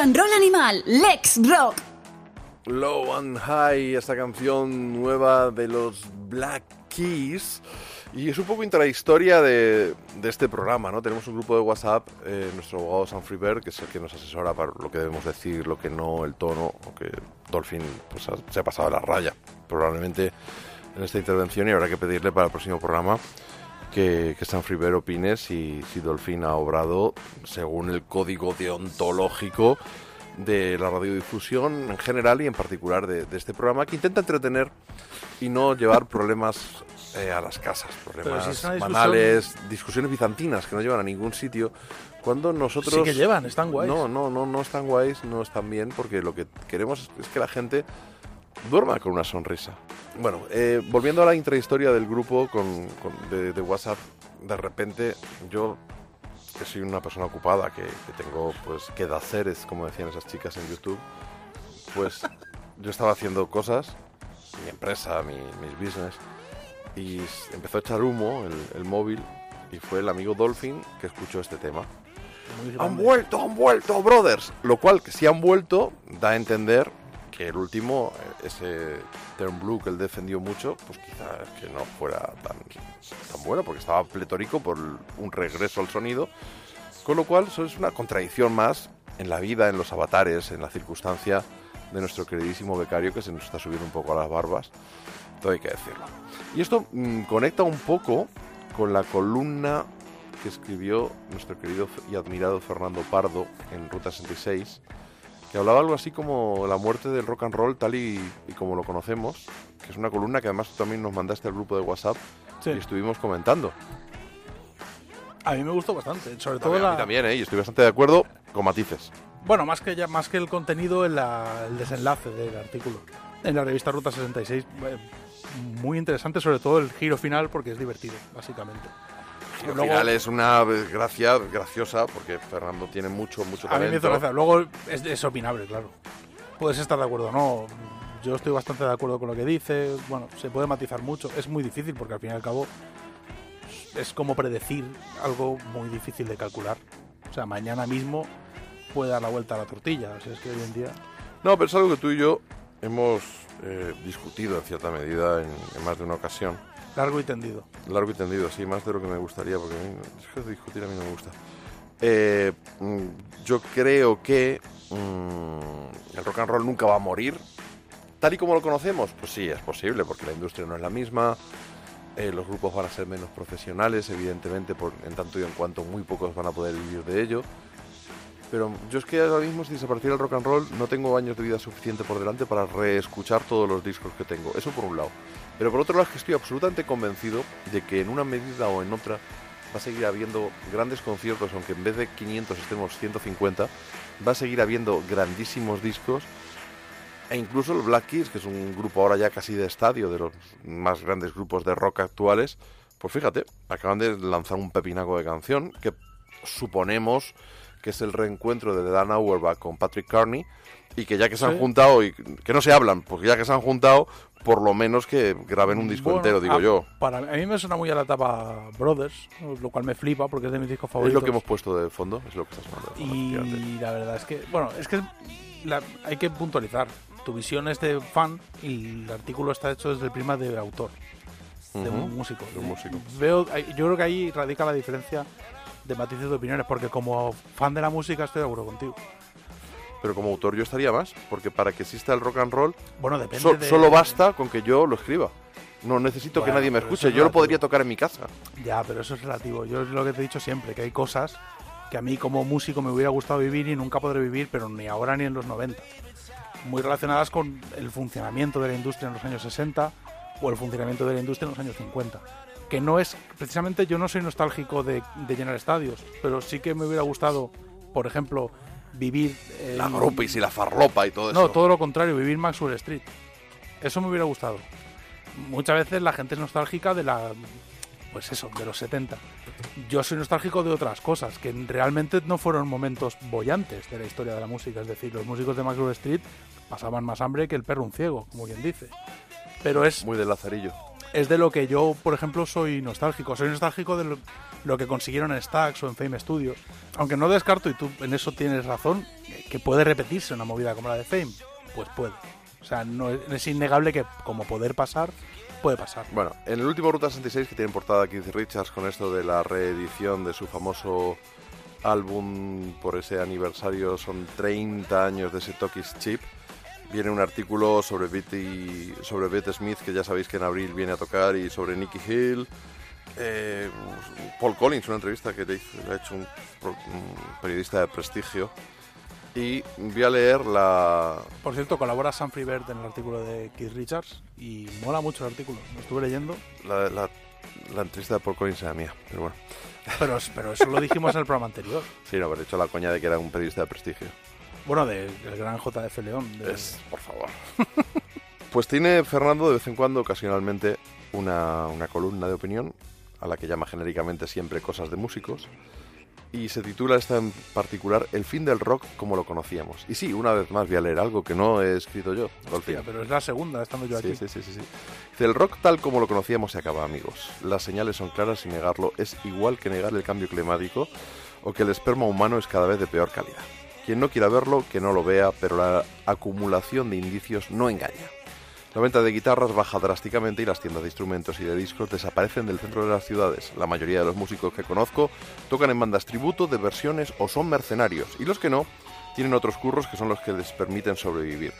And animal, Lex Rock. Low and High, esta canción nueva de los Black Keys, Y es un poco intrahistoria de, de este programa, ¿no? Tenemos un grupo de WhatsApp, eh, nuestro abogado Sanfrey Berg, que es el que nos asesora para lo que debemos decir, lo que no, el tono, aunque Dolphin pues, se ha pasado la raya, probablemente en esta intervención, y habrá que pedirle para el próximo programa que, que Sanfrey Berg opine si, si Dolphin ha obrado según el código deontológico de la radiodifusión en general y en particular de, de este programa, que intenta entretener y no llevar problemas eh, a las casas, problemas si discusión- banales, discusiones bizantinas que no llevan a ningún sitio. Cuando nosotros... Sí que llevan, están guays. No, no, no, no están guays, no están bien, porque lo que queremos es que la gente duerma con una sonrisa. Bueno, eh, volviendo a la intrahistoria del grupo con, con- de, de WhatsApp, de repente yo, que soy una persona ocupada, que, que tengo pues quedaceres, como decían esas chicas en YouTube, pues [LAUGHS] yo estaba haciendo cosas, mi empresa, mi, mis business, y empezó a echar humo el, el móvil, y fue el amigo Dolphin que escuchó este tema. Han vuelto, han vuelto, brothers. Lo cual, que si han vuelto, da a entender que el último, eh, ese Turn Blue que él defendió mucho, pues quizás que no fuera tan, tan bueno, porque estaba pletórico por un regreso al sonido. Con lo cual, eso es una contradicción más en la vida, en los avatares, en la circunstancia de nuestro queridísimo becario que se nos está subiendo un poco a las barbas. Todo hay que decirlo. Y esto mm, conecta un poco con la columna que escribió nuestro querido y admirado Fernando Pardo en Ruta 66, que hablaba algo así como la muerte del rock and roll tal y, y como lo conocemos, que es una columna que además tú también nos mandaste al grupo de WhatsApp Sí. y estuvimos comentando. A mí me gustó bastante, sobre todo a mí la... también, ¿eh? y estoy bastante de acuerdo con matices. Bueno, más que ya, más que el contenido, el, la- el desenlace del artículo. En la revista Ruta 66, eh, muy interesante, sobre todo el giro final, porque es divertido, básicamente. Al Luego- final es una gracia graciosa porque Fernando tiene mucho, mucho A mí me hizo talento. gracia. Luego es, es opinable, claro. Puedes estar de acuerdo o no. Yo estoy bastante de acuerdo con lo que dice. Bueno, se puede matizar mucho. Es muy difícil porque al fin y al cabo es como predecir algo muy difícil de calcular. O sea, mañana mismo puede dar la vuelta a la tortilla. O sea, es que hoy en día... No, pero es algo que tú y yo hemos eh, discutido en cierta medida en, en más de una ocasión. Largo y tendido. Largo y tendido, sí, más de lo que me gustaría, porque a mí, es que discutir a mí no me gusta. Eh, mm, yo creo que mm, el rock and roll nunca va a morir. Tal y como lo conocemos, pues sí, es posible, porque la industria no es la misma. eh, los grupos van a ser menos profesionales, evidentemente, por, en tanto y en cuanto muy pocos van a poder vivir de ello. Pero yo es que ahora mismo, si desapareciera el rock and roll, no tengo años de vida suficiente por delante para reescuchar todos los discos que tengo. Eso por un lado. Pero por otro lado es que estoy absolutamente convencido de que en una medida o en otra va a seguir habiendo grandes conciertos, aunque en vez de 500 estemos 150, va a seguir habiendo grandísimos discos e incluso el Black Keys, que es un grupo ahora ya casi de estadio, de los más grandes grupos de rock actuales, pues fíjate, acaban de lanzar un pepinaco de canción que suponemos que es el reencuentro de Dan Auerbach con Patrick Carney y que ya que se han Sí. juntado y que no se hablan, porque ya que se han juntado, por lo menos que graben un disco Bueno, entero, digo a- yo. Para, a mí me suena muy a la etapa Brothers, lo cual me flipa porque es de mis discos Es favoritos. lo que hemos puesto de fondo, es lo que estás hablando. Y la verdad es que, bueno, es que la- hay que puntualizar. Tu visión es de fan y el artículo está hecho desde el prisma de autor, de un músico. de un músico. Veo, yo creo que ahí radica la diferencia de matices de opiniones, porque como fan de la música estoy de acuerdo contigo. Pero como autor yo estaría más, porque para que exista el rock and roll, Bueno, depende so- de- solo basta con que yo lo escriba. No necesito que nadie me escuche, es yo lo podría tocar en mi casa. Ya, pero eso es relativo. Yo es lo que te he dicho siempre, que hay cosas que a mí como músico me hubiera gustado vivir y nunca podré vivir, pero ni ahora ni en los 90. Muy relacionadas con el funcionamiento de la industria en los años 60 o el funcionamiento de la industria en los años 50. Que no es, precisamente yo no soy nostálgico de, de llenar estadios, pero sí que me hubiera gustado, por ejemplo, vivir... eh, La groupies y la farlopa y todo no, eso. todo lo contrario, vivir Maxwell Street. Eso me hubiera gustado. Muchas veces la gente es nostálgica de la. Pues eso, de los 70. Yo soy nostálgico de otras cosas, que realmente no fueron momentos bollantes de la historia de la música. Es decir, los músicos de Maxwell Street pasaban más hambre que el perro un ciego, como quien dice. Pero es, Muy de lazarillo. es de lo que yo, por ejemplo, soy nostálgico. Soy nostálgico de lo, lo que consiguieron en Stax o en Fame Studios. Aunque no descarto, y tú en eso tienes razón, que puede repetirse una movida como la de Fame. Pues puede. O sea, es, innegable que como poder pasar, puede pasar. Bueno, en el último Ruta 66 que tiene portada Keith Richards con esto de la reedición de su famoso álbum por ese aniversario, son 30 años de ese Tokis Chip. Viene un artículo sobre Betty, sobre Bette Smith, que ya sabéis que en abril viene a tocar, y sobre Nicky Hill. Eh, Paul Collins, una entrevista que le hizo- le ha hecho un, periodista de prestigio. Y voy a leer la, Por cierto, colabora Sam Freebird en el artículo de Keith Richards y mola mucho el artículo. Lo estuve leyendo, la, la, la entrevista de Paul Collins era mía, pero bueno. pero, pero eso lo dijimos en el programa anterior. Sí, no, pero he hecho la coña de que era un periodista de prestigio. Bueno, del gran JF León. de- Es, por favor. [LAUGHS] pues tiene Fernando de vez en cuando, ocasionalmente, una, una columna de opinión a la que llama genéricamente siempre cosas de músicos. Y se titula esta en particular El fin del rock como lo conocíamos. Y sí, una vez más voy a leer algo que no he escrito yo. Hostia, pero es la segunda estando yo Sí, aquí. sí, sí, sí, sí. Dice, el rock tal como lo conocíamos se acaba, amigos. Las señales son claras y negarlo es igual que negar el cambio climático o que el esperma humano es cada vez de peor calidad. Quien no quiera verlo, que no lo vea, pero la acumulación de indicios no engaña. La venta de guitarras baja drásticamente y las tiendas de instrumentos y de discos desaparecen del centro de las ciudades. La mayoría de los músicos que conozco tocan en bandas tributo, de versiones o son mercenarios. Y los que no, tienen otros curros que son los que les permiten sobrevivir.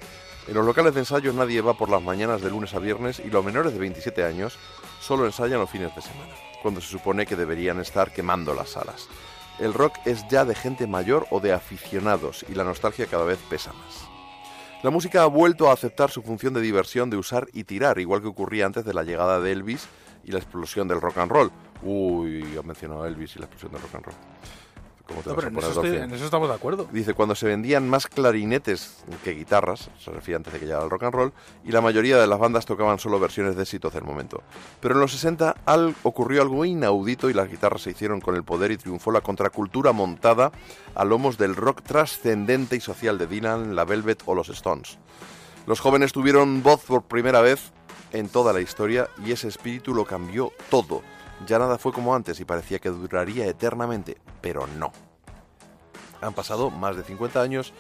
En los locales de ensayos nadie va por las mañanas de lunes a viernes y los menores de 27 años solo ensayan los fines de semana, cuando se supone que deberían estar quemando las salas. El rock es ya de gente mayor o de aficionados y la nostalgia cada vez pesa más. La música ha vuelto a aceptar su función de diversión de usar y tirar, igual que ocurría antes de la llegada de Elvis y la explosión del rock and roll. Uy, ha mencionado Elvis y la explosión del rock and roll. ¿Cómo te No, vas pero a en poner, eso, estoy- Dolphin? en eso estamos de acuerdo. Dice, cuando se vendían más clarinetes que guitarras, se refiere antes de que llegara el rock and roll, y la mayoría de las bandas tocaban solo versiones de éxitos del momento. Pero en los 60 al, ocurrió algo inaudito y las guitarras se hicieron con el poder y triunfó la contracultura montada a lomos del rock trascendente y social de Dylan, la Velvet o los Stones. Los jóvenes tuvieron voz por primera vez en toda la historia y ese espíritu lo cambió todo. Ya nada fue como antes y parecía que duraría eternamente, pero no. Han pasado más de 50 años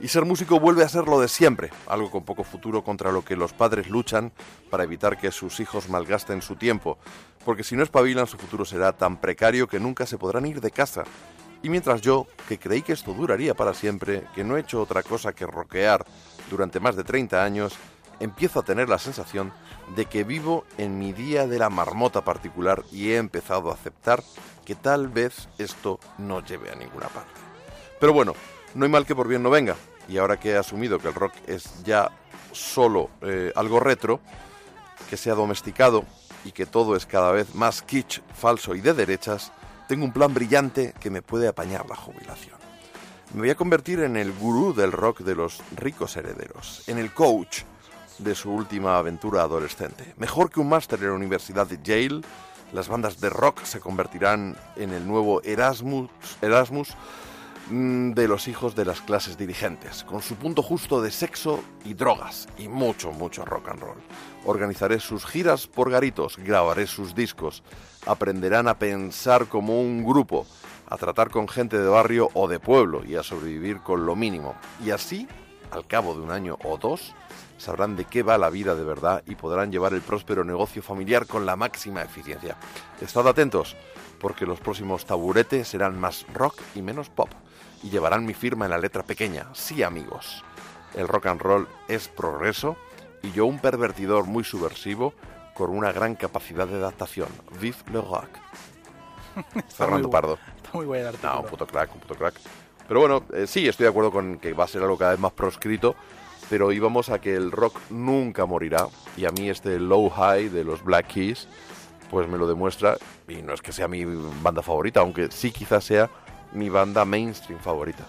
y ser músico vuelve a ser lo de siempre, algo con poco futuro contra lo que los padres luchan para evitar que sus hijos malgasten su tiempo, porque si no espabilan su futuro será tan precario que nunca se podrán ir de casa. Y mientras yo, que creí que esto duraría para siempre, que no he hecho otra cosa que rockear durante más de 30 años, empiezo a tener la sensación de que vivo en mi día de la marmota particular y he empezado a aceptar que tal vez esto no lleve a ninguna parte. Pero bueno, no hay mal que por bien no venga. Y ahora que he asumido que el rock es ya solo eh, algo retro, que se ha domesticado y que todo es cada vez más kitsch, falso y de derechas, tengo un plan brillante que me puede apañar la jubilación. Me voy a convertir en el gurú del rock de los ricos herederos, en el coach de su última aventura adolescente. Mejor que un máster en la Universidad de Yale, las bandas de rock se convertirán en el nuevo Erasmus, Erasmus mm, de los hijos de las clases dirigentes, con su punto justo de sexo y drogas y mucho, mucho rock and roll. Organizaré sus giras por garitos, grabaré sus discos, aprenderán a pensar como un grupo, a tratar con gente de barrio o de pueblo y a sobrevivir con lo mínimo. Y así, al cabo de un año o dos, sabrán de qué va la vida de verdad y podrán llevar el próspero negocio familiar con la máxima eficiencia. Estad atentos, porque los próximos taburetes serán más rock y menos pop, y llevarán mi firma en la letra pequeña. Sí, amigos, el rock and roll es progreso y yo un pervertidor muy subversivo con una gran capacidad de adaptación. Vive le rock. [LAUGHS] Fernando Pardo. Está muy guay el. No, un puto crack, un puto crack. Pero bueno, eh, sí, estoy de acuerdo con que va a ser algo cada vez más proscrito, pero íbamos a que el rock nunca morirá. Y a mí este Low High de los Black Keys, pues me lo demuestra. Y no es que sea mi banda favorita, aunque sí quizás sea mi banda mainstream favorita.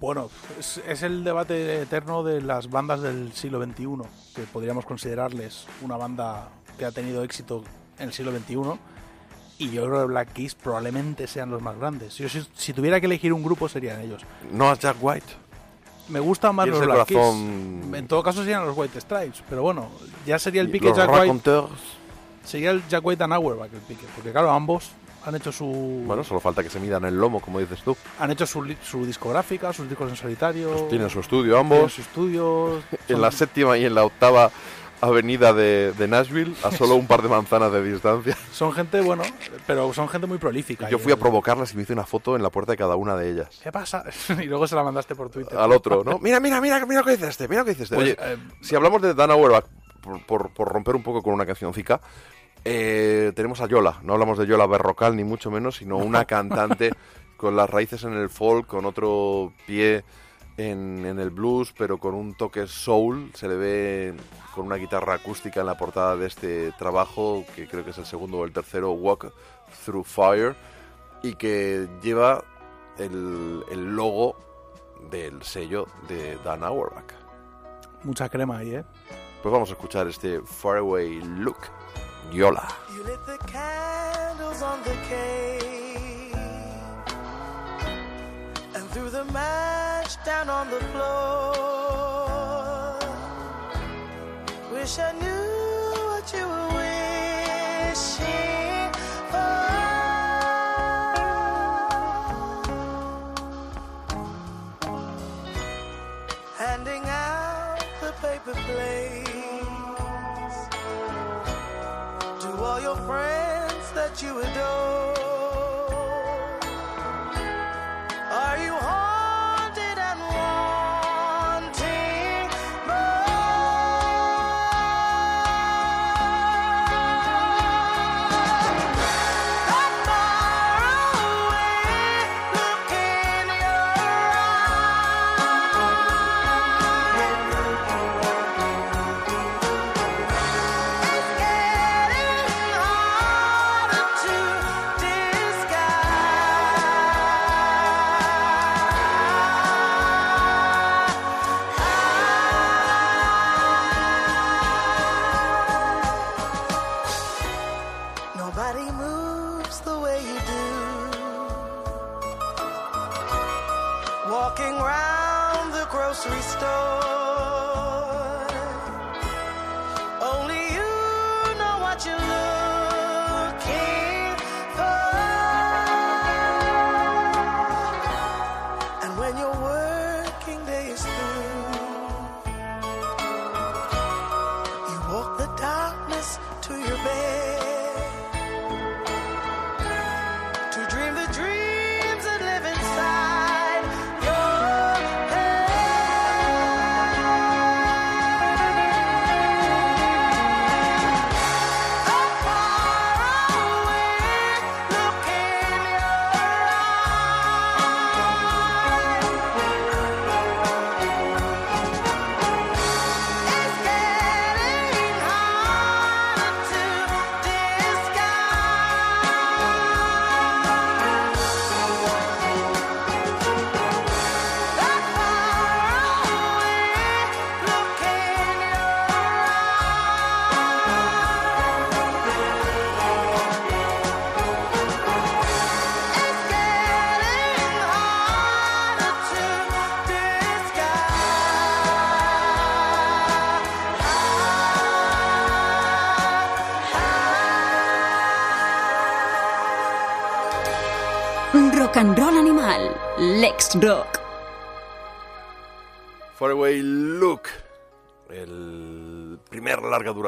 Bueno, es, es el debate eterno de las bandas del siglo XXI, que podríamos considerarles una banda que ha tenido éxito en el siglo XXI. Y yo creo que Black Keys probablemente sean los más grandes. Yo, si, si tuviera que elegir un grupo serían ellos. No a Jack White. Me gustan más los Black corazón- Keys. En todo caso serían los White Stripes. Pero bueno, ya sería el pique Jack White. Sería el Jack White and Auerbach el pique. Porque claro, ambos han hecho su Bueno, solo falta que se midan el lomo, como dices tú. han hecho su, su discográfica, sus discos en solitario. Tienen su estudio tienen ambos. su estudio. [LAUGHS] En son- la séptima y en la octava avenida de, de Nashville a solo un par de manzanas de distancia. [LAUGHS] Son gente, bueno, pero son gente muy prolífica. Yo fui a provocarlas y me hice una foto en la puerta de cada una de ellas. ¿Qué pasa? [LAUGHS] y luego se la mandaste por Twitter. Al otro, ¿no? [LAUGHS] Mira, mira, mira, mira lo que dice este, mira lo que dice este. Oye, eh, si hablamos de Dan Auerbach, por, por- por romper un poco con una cancioncica, eh, tenemos a Yola. No hablamos de Yola Berrocal, ni mucho menos, sino una cantante con las raíces en el folk, con otro pie en, en el blues, pero con un toque soul. Se le ve con una guitarra acústica en la portada de este trabajo, que creo que es el segundo o el tercero, Walk Through Fire, y que lleva el, el logo del sello de Dan Auerbach. Mucha crema ahí, ¿eh? Pues vamos a escuchar este Faraway Look, Yola. You lit the candles on the cave and threw the down on the floor. Wish I knew what you were wishing for. Handing out the paper plates to all your friends that you adore.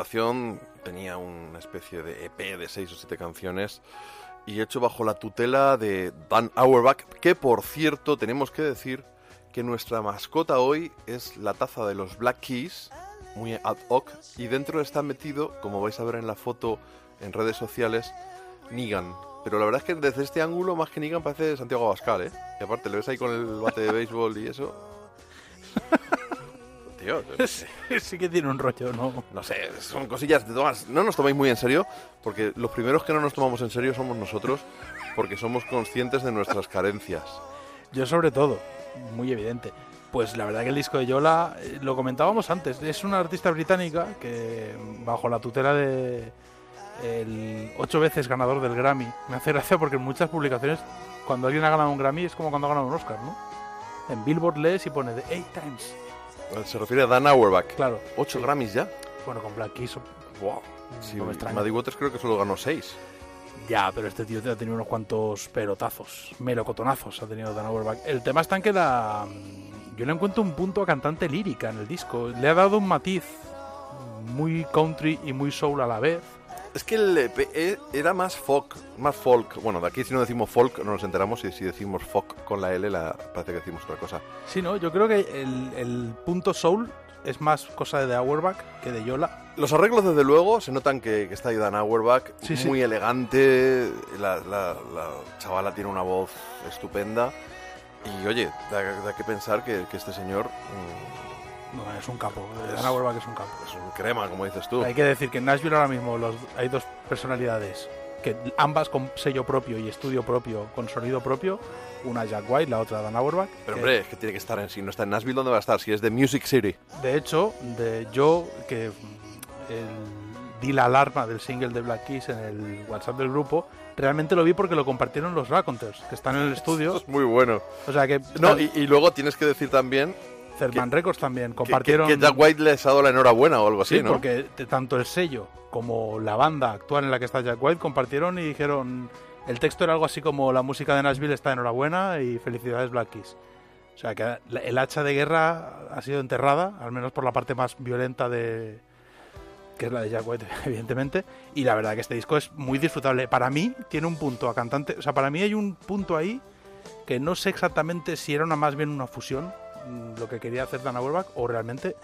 Larga duración tenía una especie de EP de seis o siete canciones y hecho bajo la tutela de Dan Auerbach, que por cierto tenemos que decir que nuestra mascota hoy es la taza de los Black Keys, muy ad hoc, y dentro está metido, como vais a ver en la foto en redes sociales, Negan. Pero la verdad es que desde este ángulo, más que Negan, parece Santiago Abascal, ¿eh? Y aparte, le ves ahí con el bate de béisbol y eso. [LAUGHS] Yo [LAUGHS] sí que tiene un rollo, ¿no? No sé, son cosillas de todas. No nos toméis muy en serio, porque los primeros que no nos tomamos en serio somos nosotros, porque somos conscientes de nuestras carencias. Yo sobre todo, muy evidente. Pues la verdad que el disco de Yola, eh, lo comentábamos antes, es una artista británica que bajo la tutela de el ocho veces ganador del Grammy, me hace gracia porque en muchas publicaciones cuando alguien ha ganado un Grammy es como cuando ha ganado un Oscar, ¿no? En Billboard lees y pone The Eight Times. Se refiere a Dan Auerbach. Claro. ¿Ocho Grammys ya? Bueno, con Black Keys. Wow. Sí, no me extraña. Maddie Waters creo que solo ganó seis. Ya, pero este tío ha tenido unos cuantos pelotazos, melocotonazos ha tenido Dan Auerbach. El tema está en que la... Yo le encuentro un punto a cantante lírica en el disco. Le ha dado un matiz muy country y muy soul a la vez. Es que el EP e- era más folk, más folk. Bueno, de aquí si no decimos folk no nos enteramos y si decimos folk con la L la, parece que decimos otra cosa. Sí, ¿no? Yo creo que el, el punto soul es más cosa de Auerbach que de Yola. Los arreglos, desde luego, se notan que, que está ahí Dan Auerbach, Sí, sí. muy elegante, la, la- la chavala tiene una voz estupenda y oye, da, da que pensar que, que este señor mm, No, es un capo. Es- Dan Auerbach es un capo. es un crema, como dices tú. Hay que decir que en Nashville ahora mismo los, hay dos personalidades, que ambas con sello propio y estudio propio, con sonido propio. Una Jack White, la otra Dan Auerbach. Pero que- hombre, es que tiene que estar en si no está en Nashville, ¿dónde va a estar? Si es de Music City. De hecho, de yo que el- di la alarma del single de Black Keys en el WhatsApp del grupo, realmente lo vi porque lo compartieron los Raconteurs, que están en el estudio. [LAUGHS] Es muy bueno. O sea que No, y luego tienes que decir también Cerman Records también compartieron. que- que Jack White les ha dado la enhorabuena o algo así, Sí, ¿no? porque tanto el sello como la banda actual en la que está Jack White compartieron y dijeron. El texto era algo así como: La música de Nashville está enhorabuena y felicidades Black Keys. O sea que el hacha de guerra ha sido enterrada, al menos por la parte más violenta de. que es la de Jack White, [LAUGHS] evidentemente. Y la verdad que este disco es muy disfrutable. Para mí tiene un punto a cantante. O sea, para mí hay un punto ahí que no sé exactamente si era una más bien una fusión lo que quería hacer Dan Auerbach o realmente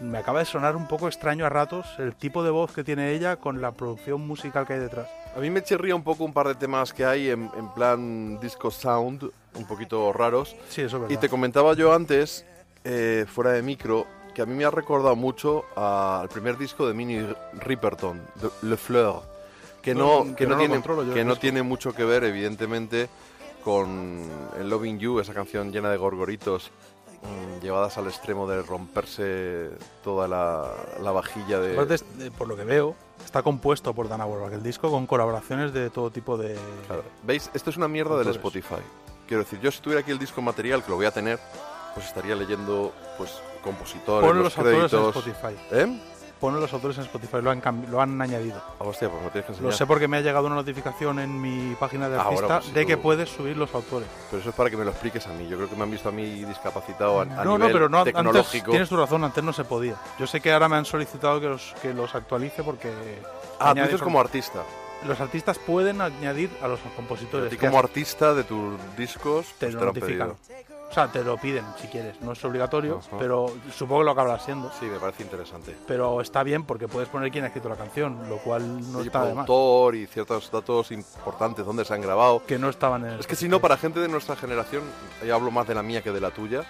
me acaba de sonar un poco extraño a ratos el tipo de voz que tiene ella con la producción musical que hay detrás. A mí me chirría un poco un par de temas que hay en, en plan disco sound, un poquito raros. Sí, eso es verdad. Y te comentaba yo antes, eh, fuera de micro, que a mí me ha recordado mucho al primer disco de Minnie Riperton, Le Fleur, que no, No, que no no, tiene, controlo que no tiene mucho que ver, evidentemente, con el Loving You, esa canción llena de gorgoritos, mm, llevadas al extremo de romperse toda la, la vajilla de... Aparte, eh, por lo que veo, está compuesto por Dan Auerbach el disco con colaboraciones de todo tipo de... Claro. ¿Veis? Esto es una mierda del. Spotify. Quiero decir, yo si tuviera aquí el disco material, que lo voy a tener, pues estaría leyendo pues compositores, Pon los, los autores en créditos. Spotify. ¿Eh? Pon los autores en Spotify, lo han, lo han añadido. Ah, hostia, pues lo tienes que enseñar. Lo sé porque me ha llegado una notificación en mi página de Ah, artista bueno, pues si de tú- que puedes subir los autores. Pero eso es para que me lo expliques a mí. Yo creo que me han visto a mí discapacitado a, a no, nivel no, pero no, antes tecnológico. tienes tu razón, antes no se podía. Yo sé que ahora me han solicitado que los, que los actualice porque... Ah, tú dices como artista. Los artistas pueden añadir a los compositores. a que como artista de tus discos, te pues lo te lo han notifican. pedido. O sea, te lo piden si quieres. No es obligatorio, Ajá. pero supongo que lo acabará siendo. Sí, me parece interesante. Pero está bien porque puedes poner quién ha escrito la canción, lo cual no y está de más. productor y ciertos datos importantes, dónde se han grabado. Que no estaban en el... Es que si no, para gente de nuestra generación, y hablo más de la mía que de la tuya,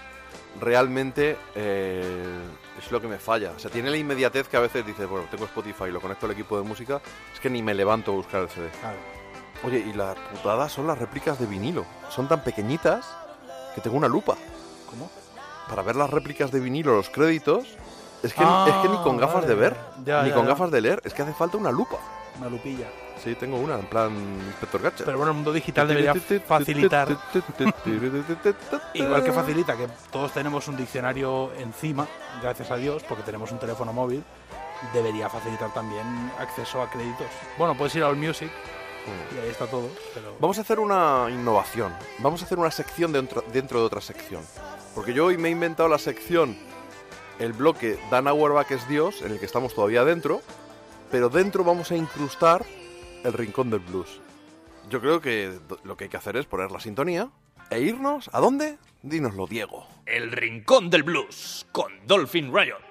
realmente eh, es lo que me falla. O sea, tiene la inmediatez que a veces dices, bueno, tengo Spotify, lo conecto al equipo de música, es que ni me levanto a buscar el CD. Claro. Oye, y la putada son las réplicas de vinilo. Son tan pequeñitas que tengo una lupa. ¿Cómo? Para ver las réplicas de vinilo, los créditos, es que, Ah, es que ni con gafas vale. de ver, Ya, ni ya, con ya. gafas de leer, es que hace falta una lupa. Una lupilla. Sí, tengo una, en plan Inspector Gadget. Pero bueno, el mundo digital debería facilitar, igual que facilita que todos tenemos un diccionario encima, gracias a Dios, porque tenemos un teléfono móvil, debería facilitar también acceso a créditos. Bueno, puedes ir a All Music y ahí está todo, pero... Vamos a hacer una innovación. Vamos a hacer una sección dentro, dentro de otra sección. Porque yo hoy me he inventado la sección, el bloque Dan Auerbach es Dios, en el que estamos todavía dentro, pero dentro vamos a incrustar el rincón del blues. Yo creo que lo que hay que hacer es poner la sintonía e irnos. ¿A dónde? Dínoslo, Diego. El Rincón del Blues con Dolphin Riot.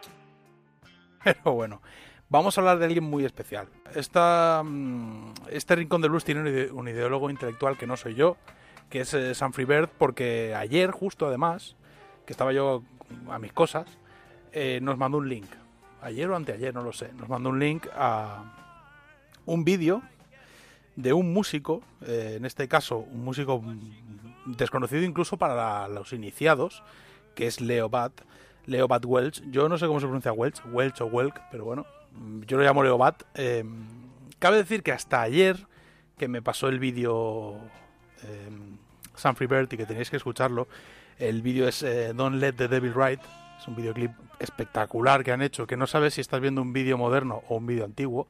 [LAUGHS] Pero bueno, vamos a hablar de alguien muy especial. Esta, mm, este Rincón de Blues tiene un, ide- un ideólogo intelectual que no soy yo, que es eh, Sam Freebird, porque ayer, justo además, que estaba yo a mis cosas, eh, nos mandó un link. Ayer o anteayer, no lo sé. Nos mandó un link a un vídeo de un músico, eh, en este caso un músico desconocido incluso para la- los iniciados, que es Leo Bat. Leo Bat Welch. Yo no sé cómo se pronuncia Welch, Welch o Welk, pero bueno, yo lo llamo Leo Bat. Eh, cabe decir que hasta ayer, que me pasó el vídeo eh, Sam Freebird y que tenéis que escucharlo, el vídeo es eh, Don't Let the Devil Ride. Es un videoclip espectacular que han hecho, que no sabes si estás viendo un vídeo moderno o un vídeo antiguo.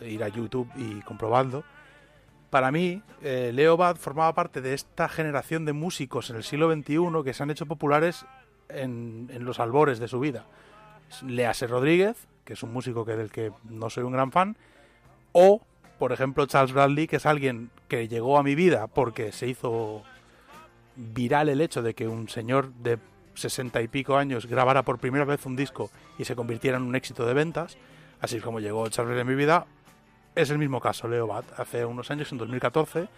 Eh, Ir a YouTube y comprobadlo. Para mí, eh, Leo formaba parte de esta generación de músicos en el siglo XXI que se han hecho populares en, en los albores de su vida. Lease Rodríguez, que es un músico que del que no soy un gran fan, o, por ejemplo, Charles Bradley, que es alguien que llegó a mi vida porque se hizo viral el hecho de que un señor de sesenta y pico años grabara por primera vez un disco y se convirtiera en un éxito de ventas, así es como llegó Charles Bradley a mi vida, es el mismo caso, Leo Bat. Hace unos años, en 2014,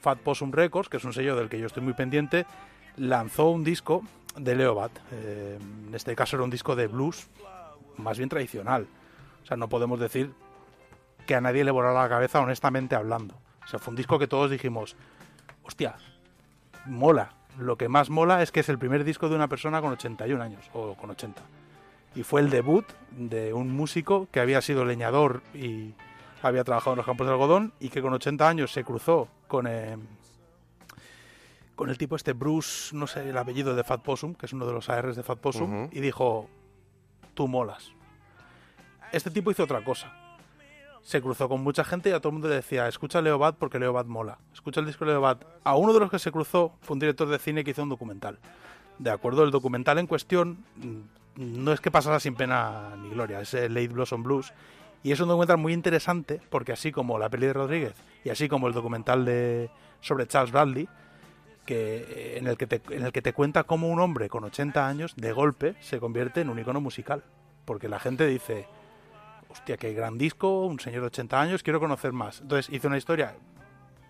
Fat Possum Records, que es un sello del que yo estoy muy pendiente, lanzó un disco de Leo Bat. Eh, en este caso era un disco de blues más bien tradicional. O sea, no podemos decir que a nadie le volara la cabeza honestamente hablando. O sea, fue un disco que todos dijimos, hostia, mola. Lo que más mola es que es el primer disco de una persona con 81 años, o con 80. Y fue el debut de un músico que había sido leñador y había trabajado en los campos de algodón y que con 80 años se cruzó con, eh, con el tipo este Bruce, no sé el apellido de Fat Possum, que es uno de los ARs de Fat Possum, y dijo, tú molas. Este tipo hizo otra cosa. Se cruzó con mucha gente y a todo el mundo le decía, escucha Leo Bad porque Leo Bad mola. Escucha el disco de Leo Bad. A uno de los que se cruzó fue un director de cine que hizo un documental. De acuerdo, el documental en cuestión mm, no es que pasara sin pena ni gloria, es el Late Blossom Blues. Y es un documental muy interesante porque así como la peli de Rodríguez y así como el documental de sobre Charles Bradley, que, eh, en, el que te, en el que te cuenta cómo un hombre con 80 años de golpe se convierte en un icono musical. Porque la gente dice, hostia, qué gran disco, un señor de 80 años, quiero conocer más. Entonces hizo una historia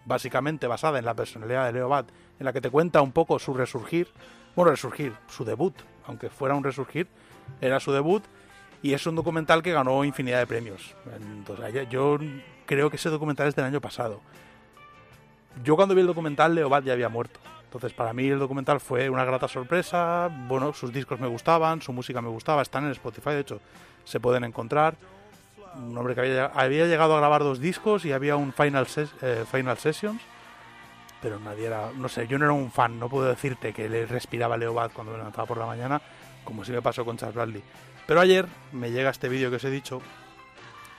básicamente basada en la personalidad de Leo Bat, en la que te cuenta un poco su resurgir, bueno, resurgir, su debut, aunque fuera un resurgir, era su debut, y es un documental que ganó infinidad de premios. Entonces, yo creo que ese documental es del año pasado. Yo cuando vi el documental, Leo Bat ya había muerto. Entonces, para mí el documental fue una grata sorpresa. Bueno, sus discos me gustaban, su música me gustaba, están en Spotify, de hecho, se pueden encontrar. Un hombre que había, había llegado a grabar dos discos y había un Final, Ses- eh, final Sessions, pero nadie era, no sé, yo no era un fan, no puedo decirte que le respiraba Leo Bat cuando me levantaba por la mañana, como si me pasó con Charles Bradley. Pero ayer me llega este vídeo que os he dicho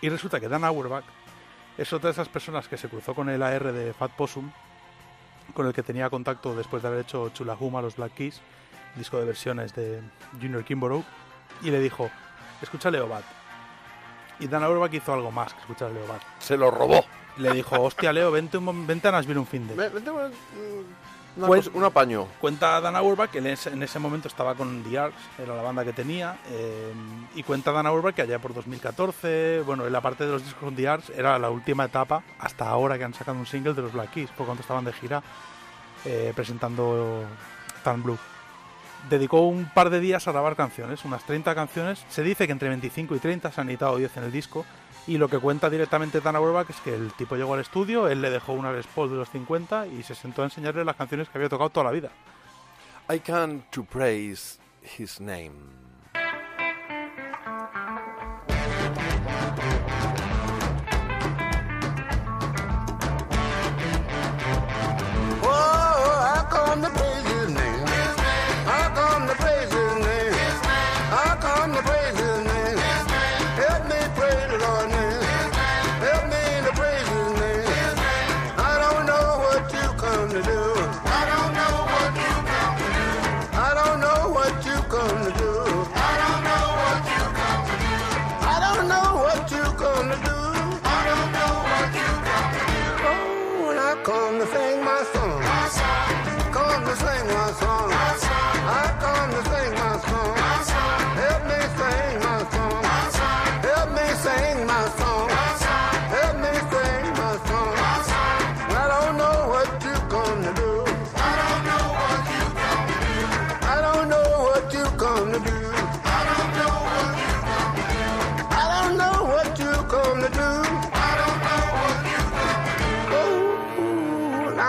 y resulta que Dan Auerbach es otra de esas personas que se cruzó con el AR de Fat Possum, con el que tenía contacto después de haber hecho Chulahuma, los Black Keys, disco de versiones de Junior Kimborough, y le dijo, escucha Leo Bat. Y Dan Auerbach hizo algo más que escuchar a Leo Bat. Se lo robó. Le dijo, hostia Leo, vente, un, vente a Nashville un fin de... Vente, una Pues- cosa- un apaño. Cuenta Dan Auerbach que en ese, en ese momento estaba con The Arcs, era la banda que tenía, eh, y cuenta Dan Auerbach que allá por 2014, bueno, en la parte de los discos con The Arcs era la última etapa hasta ahora que han sacado un single de los Black Keys, por cuanto estaban de gira eh, presentando Tan Blue. Dedicó un par de días a grabar canciones, unas 30 canciones. Se dice que entre 25 y 30 se han editado 10 en el disco. Y lo que cuenta directamente Dan Auerbach es que el tipo llegó al estudio, él le dejó una Les Paul de los 50 y se sentó a enseñarle las canciones que había tocado toda la vida. I come to praise his name.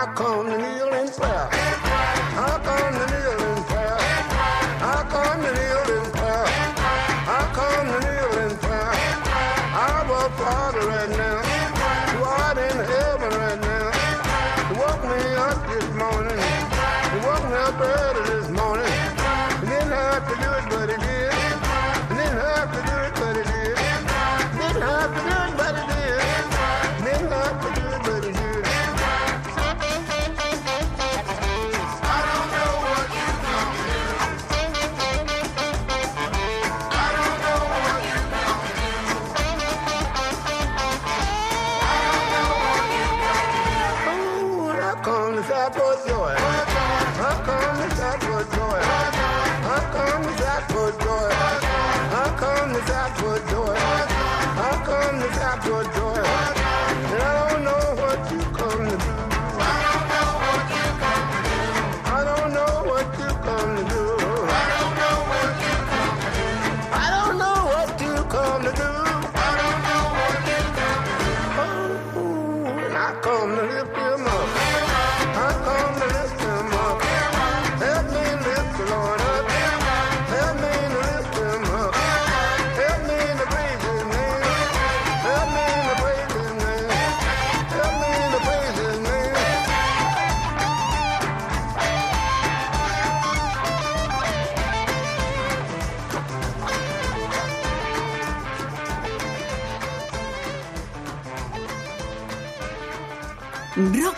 I come to kneel in prayer.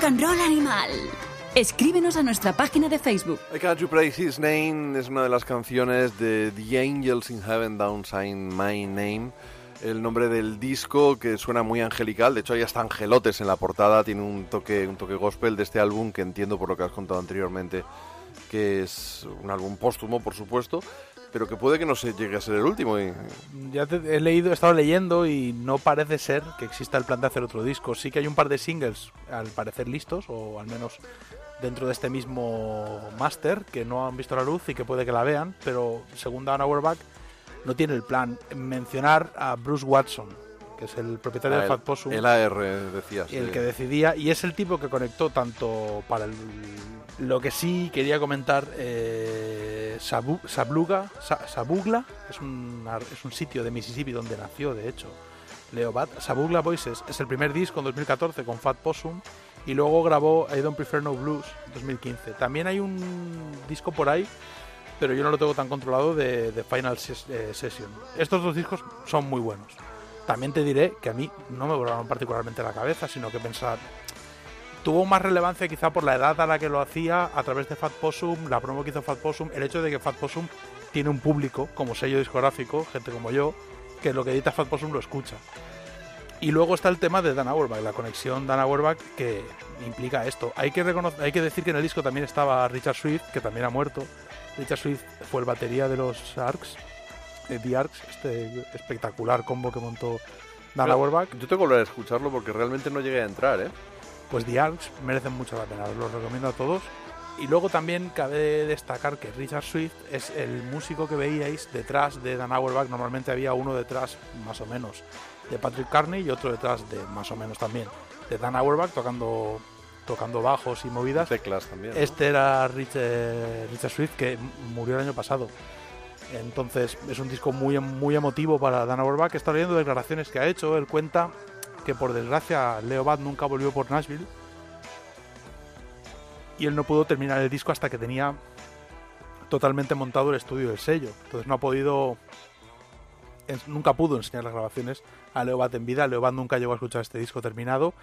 Rock and Roll Animal. Escríbenos a nuestra página de Facebook. I Can't You Praise His Name es una de las canciones de The Angels in Heaven Down Sign My Name. El nombre del disco que suena muy angelical, de hecho hay hasta angelotes en la portada, tiene un toque, un toque gospel de este álbum que entiendo por lo que has contado anteriormente que es un álbum póstumo, por supuesto, pero que puede que no se llegue a ser el último. Y... Ya te- he leído, he estado leyendo y no parece ser que exista el plan de hacer otro disco. Sí que hay un par de singles, al parecer listos, o al menos dentro de este mismo máster, que no han visto la luz y que puede que la vean, pero según Dan Auerbach, no tiene el plan. Mencionar a Bruce Watson, que es el propietario Ah, de Fat Possum. el AR, decías, El sí. que decidía, y es el tipo que conectó tanto para el, lo que sí quería comentar, eh, Sabluga, Sa- Sabugla, es un, es un sitio de Mississippi donde nació, de hecho, Leo Bat. Sabugla Voices es el primer disco en 2014 con Fat Possum, y luego grabó I Don't Prefer No Blues 2015. También hay un disco por ahí, pero yo no lo tengo tan controlado de, Final eh, Session. Estos dos discos son muy buenos. También te diré que a mí no me volaron particularmente la cabeza, sino que pensar, tuvo más relevancia quizá por la edad a la que lo hacía a través de Fat Possum, la promo que hizo Fat Possum, el hecho de que Fat Possum tiene un público como sello discográfico, gente como yo, que lo que edita Fat Possum lo escucha. Y luego está el tema de Dan Auerbach, la conexión Dan Auerbach que implica esto. Hay que, hay que decir que en el disco también estaba Richard Swift, que también ha muerto. Richard Swift fue el batería de los Arcs, eh, The Arcs, este espectacular combo que montó Dan Pero Auerbach. Yo tengo que volver a escucharlo porque realmente no llegué a entrar, ¿eh? Pues The Arcs merecen mucho la pena, os los recomiendo a todos. Y luego también cabe destacar que Richard Swift es el músico que veíais detrás de Dan Auerbach. Normalmente había uno detrás, más o menos, de Patrick Carney y otro detrás de, más o menos también, de Dan Auerbach tocando, tocando bajos y movidas. Teclas también. ¿no? Este era Rich- eh, Richard Swift que murió el año pasado. Entonces es un disco muy, muy emotivo para Dan Auerbach. Está leyendo declaraciones que ha hecho. Él cuenta que por desgracia Leo Bad nunca volvió por Nashville y él no pudo terminar el disco hasta que tenía totalmente montado el estudio del sello. Entonces no ha podido, nunca pudo enseñar las grabaciones a Leo Bad en vida. Leo Bad nunca llegó a escuchar este disco terminado.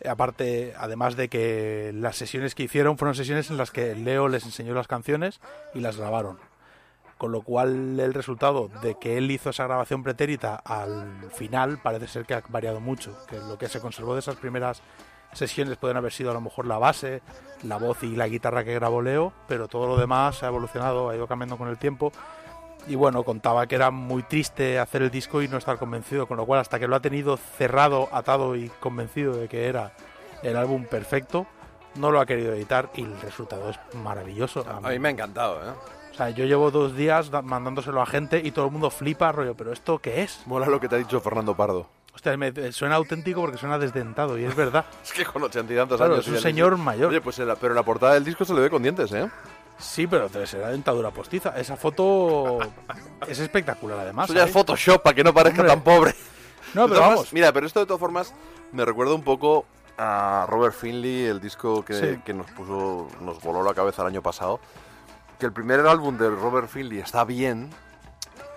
Eh, Aparte, además de que las sesiones que hicieron fueron sesiones en las que Leo les enseñó las canciones y las grabaron. Con lo cual el resultado de que él hizo esa grabación pretérita al final parece ser que ha variado mucho. Que lo que se conservó de esas primeras sesiones pueden haber sido a lo mejor la base, la voz y la guitarra que grabó Leo, pero todo lo demás ha evolucionado, ha ido cambiando con el tiempo. Y bueno, contaba que era muy triste hacer el disco y no estar convencido, con lo cual hasta que lo ha tenido cerrado, atado y convencido de que era el álbum perfecto, no lo ha querido editar y el resultado es maravilloso. A mí me ha encantado, ¿eh? O sea, yo llevo dos días mandándoselo a gente y todo el mundo flipa, rollo, pero ¿esto qué es? Mola lo que te ha dicho Fernando Pardo. Hostia, me, me suena auténtico porque suena desdentado y es verdad. [LAUGHS] Es que con ochenta y tantos Claro, años. es un señor mayor. Oye, pues en la- pero en la portada del disco se le ve con dientes, ¿eh? Sí, pero debe ser la dentadura postiza. Esa foto [LAUGHS] es espectacular además. Eso ya es ¿sabes? Photoshop para que no parezca Hombre. tan pobre. No, pero vamos. formas, Mira, pero esto de todas formas me recuerda un poco a Robert Finley, el disco que, Sí. que nos puso, nos voló la cabeza el año pasado. Que el primer álbum de Robert Finley está bien,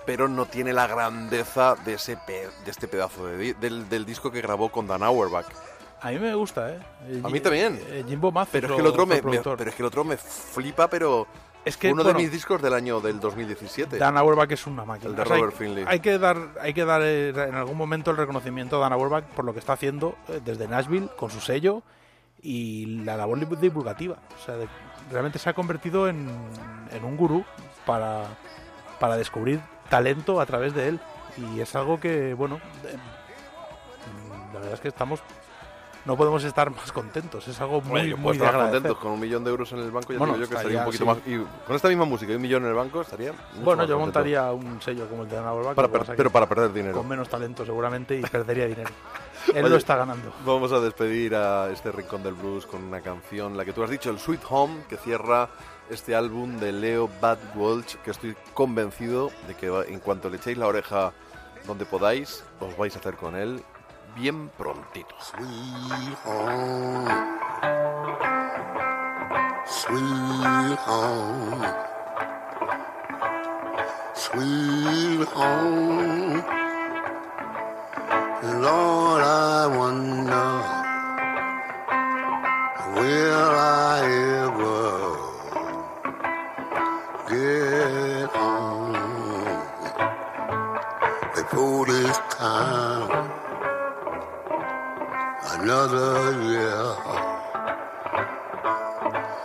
pero no tiene la grandeza de ese pe- de este pedazo de di- del, del disco que grabó con Dan Auerbach. A mí me gusta, ¿eh? Eh, A mí también. eh, Jimbo Math Pero es que el otro me, me- pero es que el otro me flipa, pero Es que, uno bueno, de mis discos del año del 2017. Dan Auerbach es una máquina. El de O sea, hay- Robert Finley. Hay que dar, hay que dar eh, en algún momento el reconocimiento a Dan Auerbach por lo que está haciendo eh, desde Nashville con su sello y la labor divulgativa. O sea, de- realmente se ha convertido en, en un gurú para, para descubrir talento a través de él. Y es algo que, bueno, eh, la verdad es que estamos no podemos estar más contentos. Es algo muy, Bueno, yo muy puedo estar contentos con un millón de euros en el banco. Ya Bueno, digo yo que estaría un poquito más. Y con esta misma música y un millón en el banco estaría. Bueno, yo contento. montaría un sello como el de Ana Para per- pero para perder dinero. Con menos talento seguramente y perdería dinero. [LAUGHS] Él Oye, lo está ganando. Vamos a despedir a este rincón del blues con una canción, la que tú has dicho, el Sweet Home, que cierra este álbum de Leo Bad Walsh, que estoy convencido de que en cuanto le echéis la oreja donde podáis, os vais a hacer con él bien prontito. Sweet home. Sweet home. Sweet home. Lord, I wonder will I ever get home before this time another year.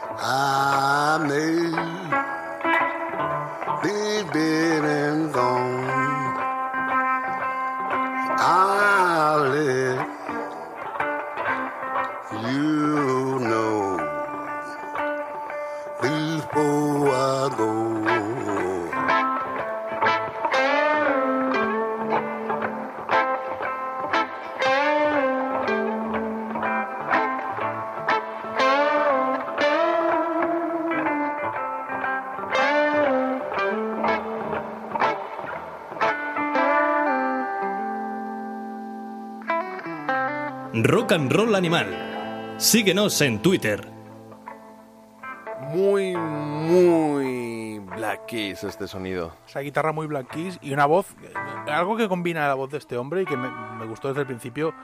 I may be dead and gone. Rock and Roll Animal. Síguenos en Twitter. Muy, muy Black Keys este sonido. Esa guitarra muy Black Keys y una voz, algo que combina la voz de este hombre y que me, me gustó desde el principio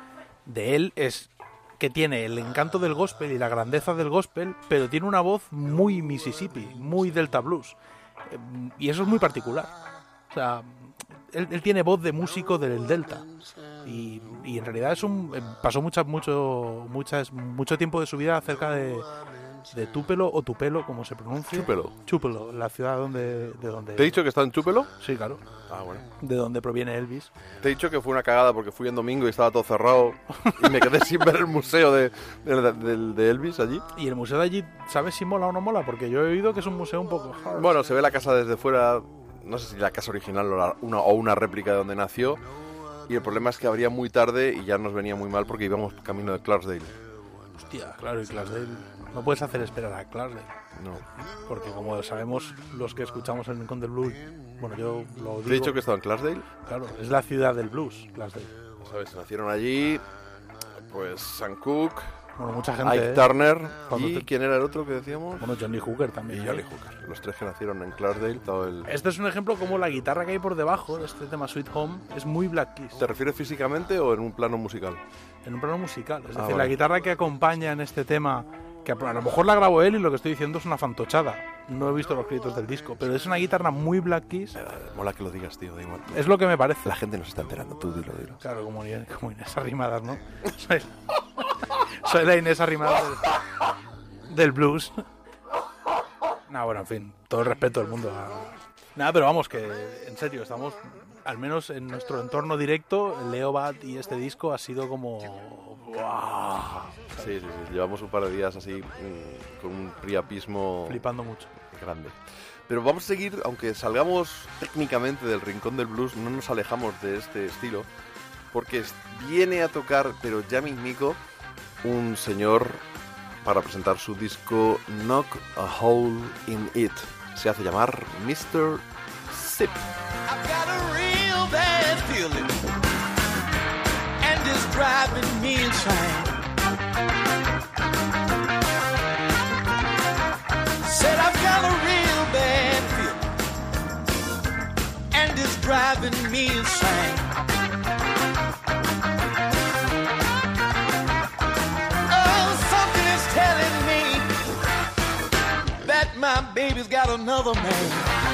de él es que tiene el encanto del gospel y la grandeza del gospel, pero tiene una voz muy Mississippi, muy Delta Blues. Eh, Y eso es muy particular. O sea, él, él tiene voz de músico del Delta. Y, y en realidad es un, eh, pasó mucha, mucho, muchas, mucho tiempo de su vida cerca de, de Tupelo o Tupelo, como se pronuncia. Chúpelo. Chúpelo, la ciudad donde, de donde... ¿Te he dicho que está en Chúpelo? Sí, claro. Ah, bueno. De donde proviene Elvis. Te he dicho que fue una cagada porque fui en domingo y estaba todo cerrado y me quedé [LAUGHS] sin ver el museo de, de, de- de Elvis allí. Y el museo de allí, ¿sabes si mola o no mola? Porque yo he oído que es un museo un poco hard. Bueno, se ve la casa desde fuera, no sé si la casa original o, la- una, o una réplica de donde nació. Y el problema es que abría muy tarde y ya nos venía muy mal porque íbamos camino de Clarksdale. Hostia, claro, y Clarksdale. No puedes hacer esperar a Clarksdale. No. Porque como sabemos los que escuchamos el Rincón del Blues, bueno, yo lo digo... ¿Te he dicho que estaba en Clarksdale? Claro, es la ciudad del blues, Clarksdale. ¿Sabes? Nacieron allí, pues Sam Cooke, Bueno, mucha gente, Ike ¿eh? Turner Cuando y te- ¿quién era el otro que decíamos? Bueno, Johnny Hooker también. Y Johnny ¿eh? Hooker. Los tres que nacieron en Clarksdale, todo el... Este es un ejemplo como la guitarra que hay por debajo de este tema Sweet Home es muy Black Keys. ¿Te refieres físicamente o en un plano musical? En un plano musical. Es Ah, decir, vale. la guitarra que acompaña en este tema, que a lo mejor la grabó él y lo que estoy diciendo es una fantochada. No he visto los créditos del disco, pero es una guitarra muy Black Keys. Mola que lo digas, tío, da igual. Es lo que me parece. La gente no se está enterando, tú dilo, dilo. Claro, como, Inés- como Inés Arrimadas, ¿no? Soy, soy la Inés Arrimadas del, del blues. No, bueno, en fin, todo el respeto del mundo. a- Nada, pero vamos, que en serio, estamos, al menos en nuestro entorno directo, Leo Bat y este disco ha sido como... ¡guau! Sí, sí, sí, llevamos un par de días así mm, con un priapismo Flipando mucho. grande. Pero vamos a seguir, aunque salgamos técnicamente del rincón del blues, no nos alejamos de este estilo, porque viene a tocar, pero ya mismico, un señor para presentar su disco Knock a Hole in It. Se hace llamar Mr. Sip. I've got a bad feeling, and it's driving me insane. Said I've got a real bad feeling, and it's driving me insane. Oh, something is telling me that my baby's got another man.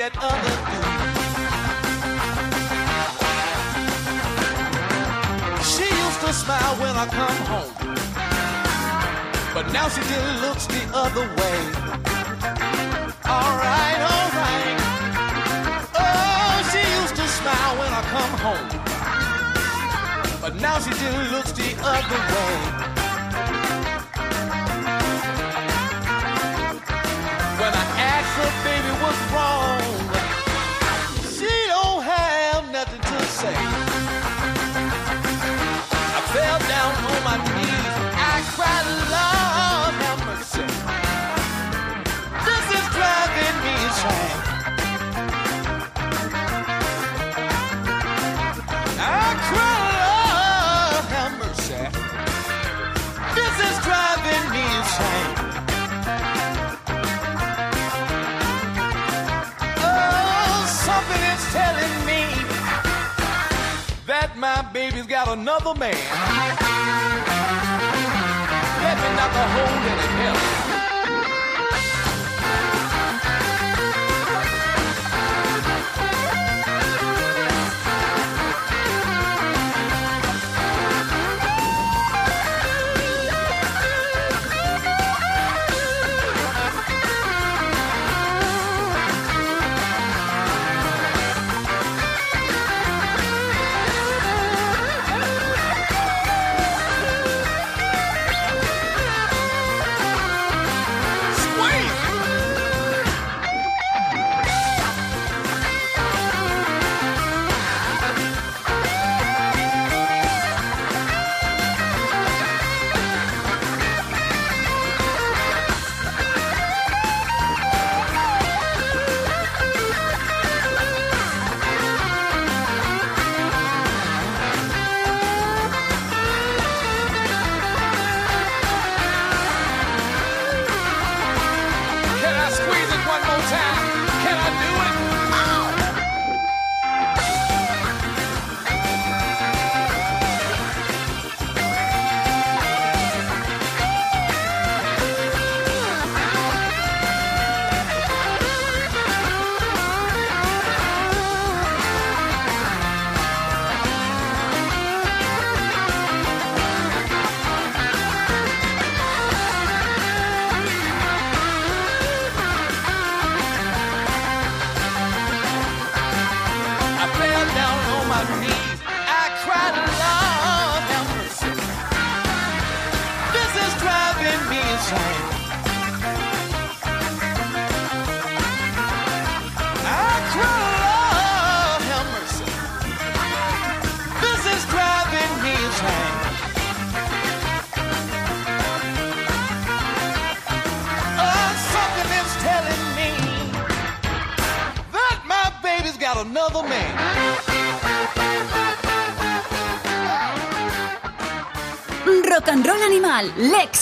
Other. She used to smile when I come home, but now she just looks the other way. Alright, alright. Oh, she used to smile when I come home, but now she just looks the other way. Baby's got another man. Let me knock a hole in it, hell.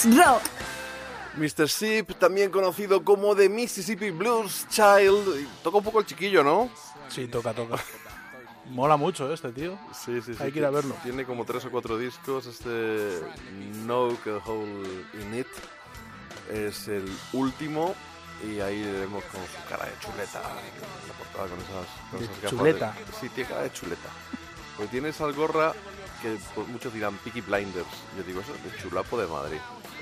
Rock. Mr. Sheep, también conocido como The Mississippi Blues Child. Toca un poco el chiquillo, ¿no? Sí, toca, toca. [LAUGHS] Mola mucho este tío. Sí, sí, sí. Hay que ir a verlo. Tiene como tres o cuatro discos. Este No Hole in It es el último. Y ahí le vemos con su cara de chuleta la portada con esas, con ¿De esas gafas chuleta? Sí, tiene cara de chuleta. Porque tiene esa gorra que pues, muchos dirán Peaky Blinders. Yo digo, eso es de Chulapo de Madrid.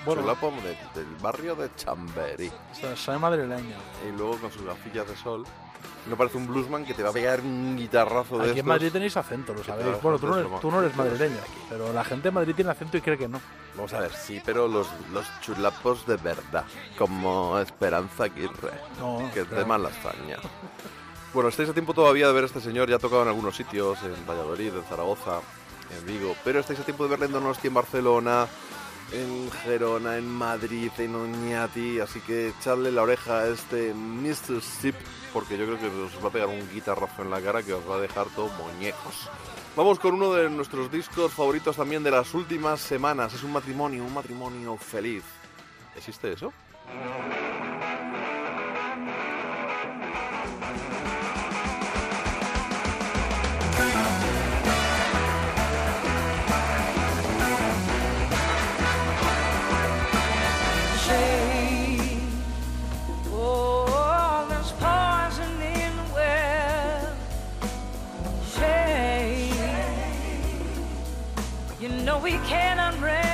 Bueno. Chulapo de- del barrio de Chamberí. O sea, soy madrileño. Y luego con sus gafillas de sol. No parece un bluesman que te va a pegar un guitarrazo de Aquí en estos. Madrid tenéis acento, lo sabéis. Bueno, tú no, eres, tú no eres madrileño, pero la gente de Madrid tiene acento y cree que no. Vamos a ver, sí, pero los, los chulapos de verdad, como Esperanza Aguirre, No, que es de malasaña. Bueno, estáis a tiempo todavía de ver a este señor, ya ha tocado en algunos sitios, en Valladolid, en Zaragoza, en Vigo, pero estáis a tiempo de verle en Donosti, en Barcelona, en Gerona, en Madrid, en Oñati, así que echadle la oreja a este Mr. Sip, porque yo creo que os va a pegar un guitarrazo en la cara que os va a dejar todo muñecos. Vamos con uno de nuestros discos favoritos también de las últimas semanas. Es un matrimonio, un matrimonio feliz. ¿Existe eso? we can unravel.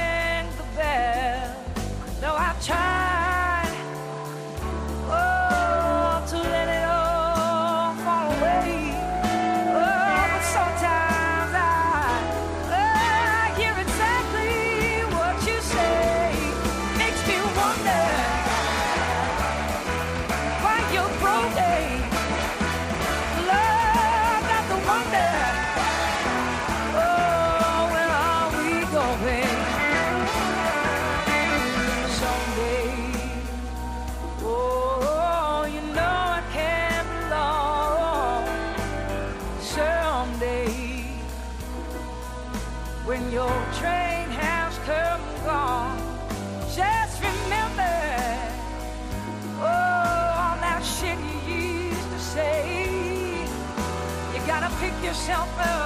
yourself out.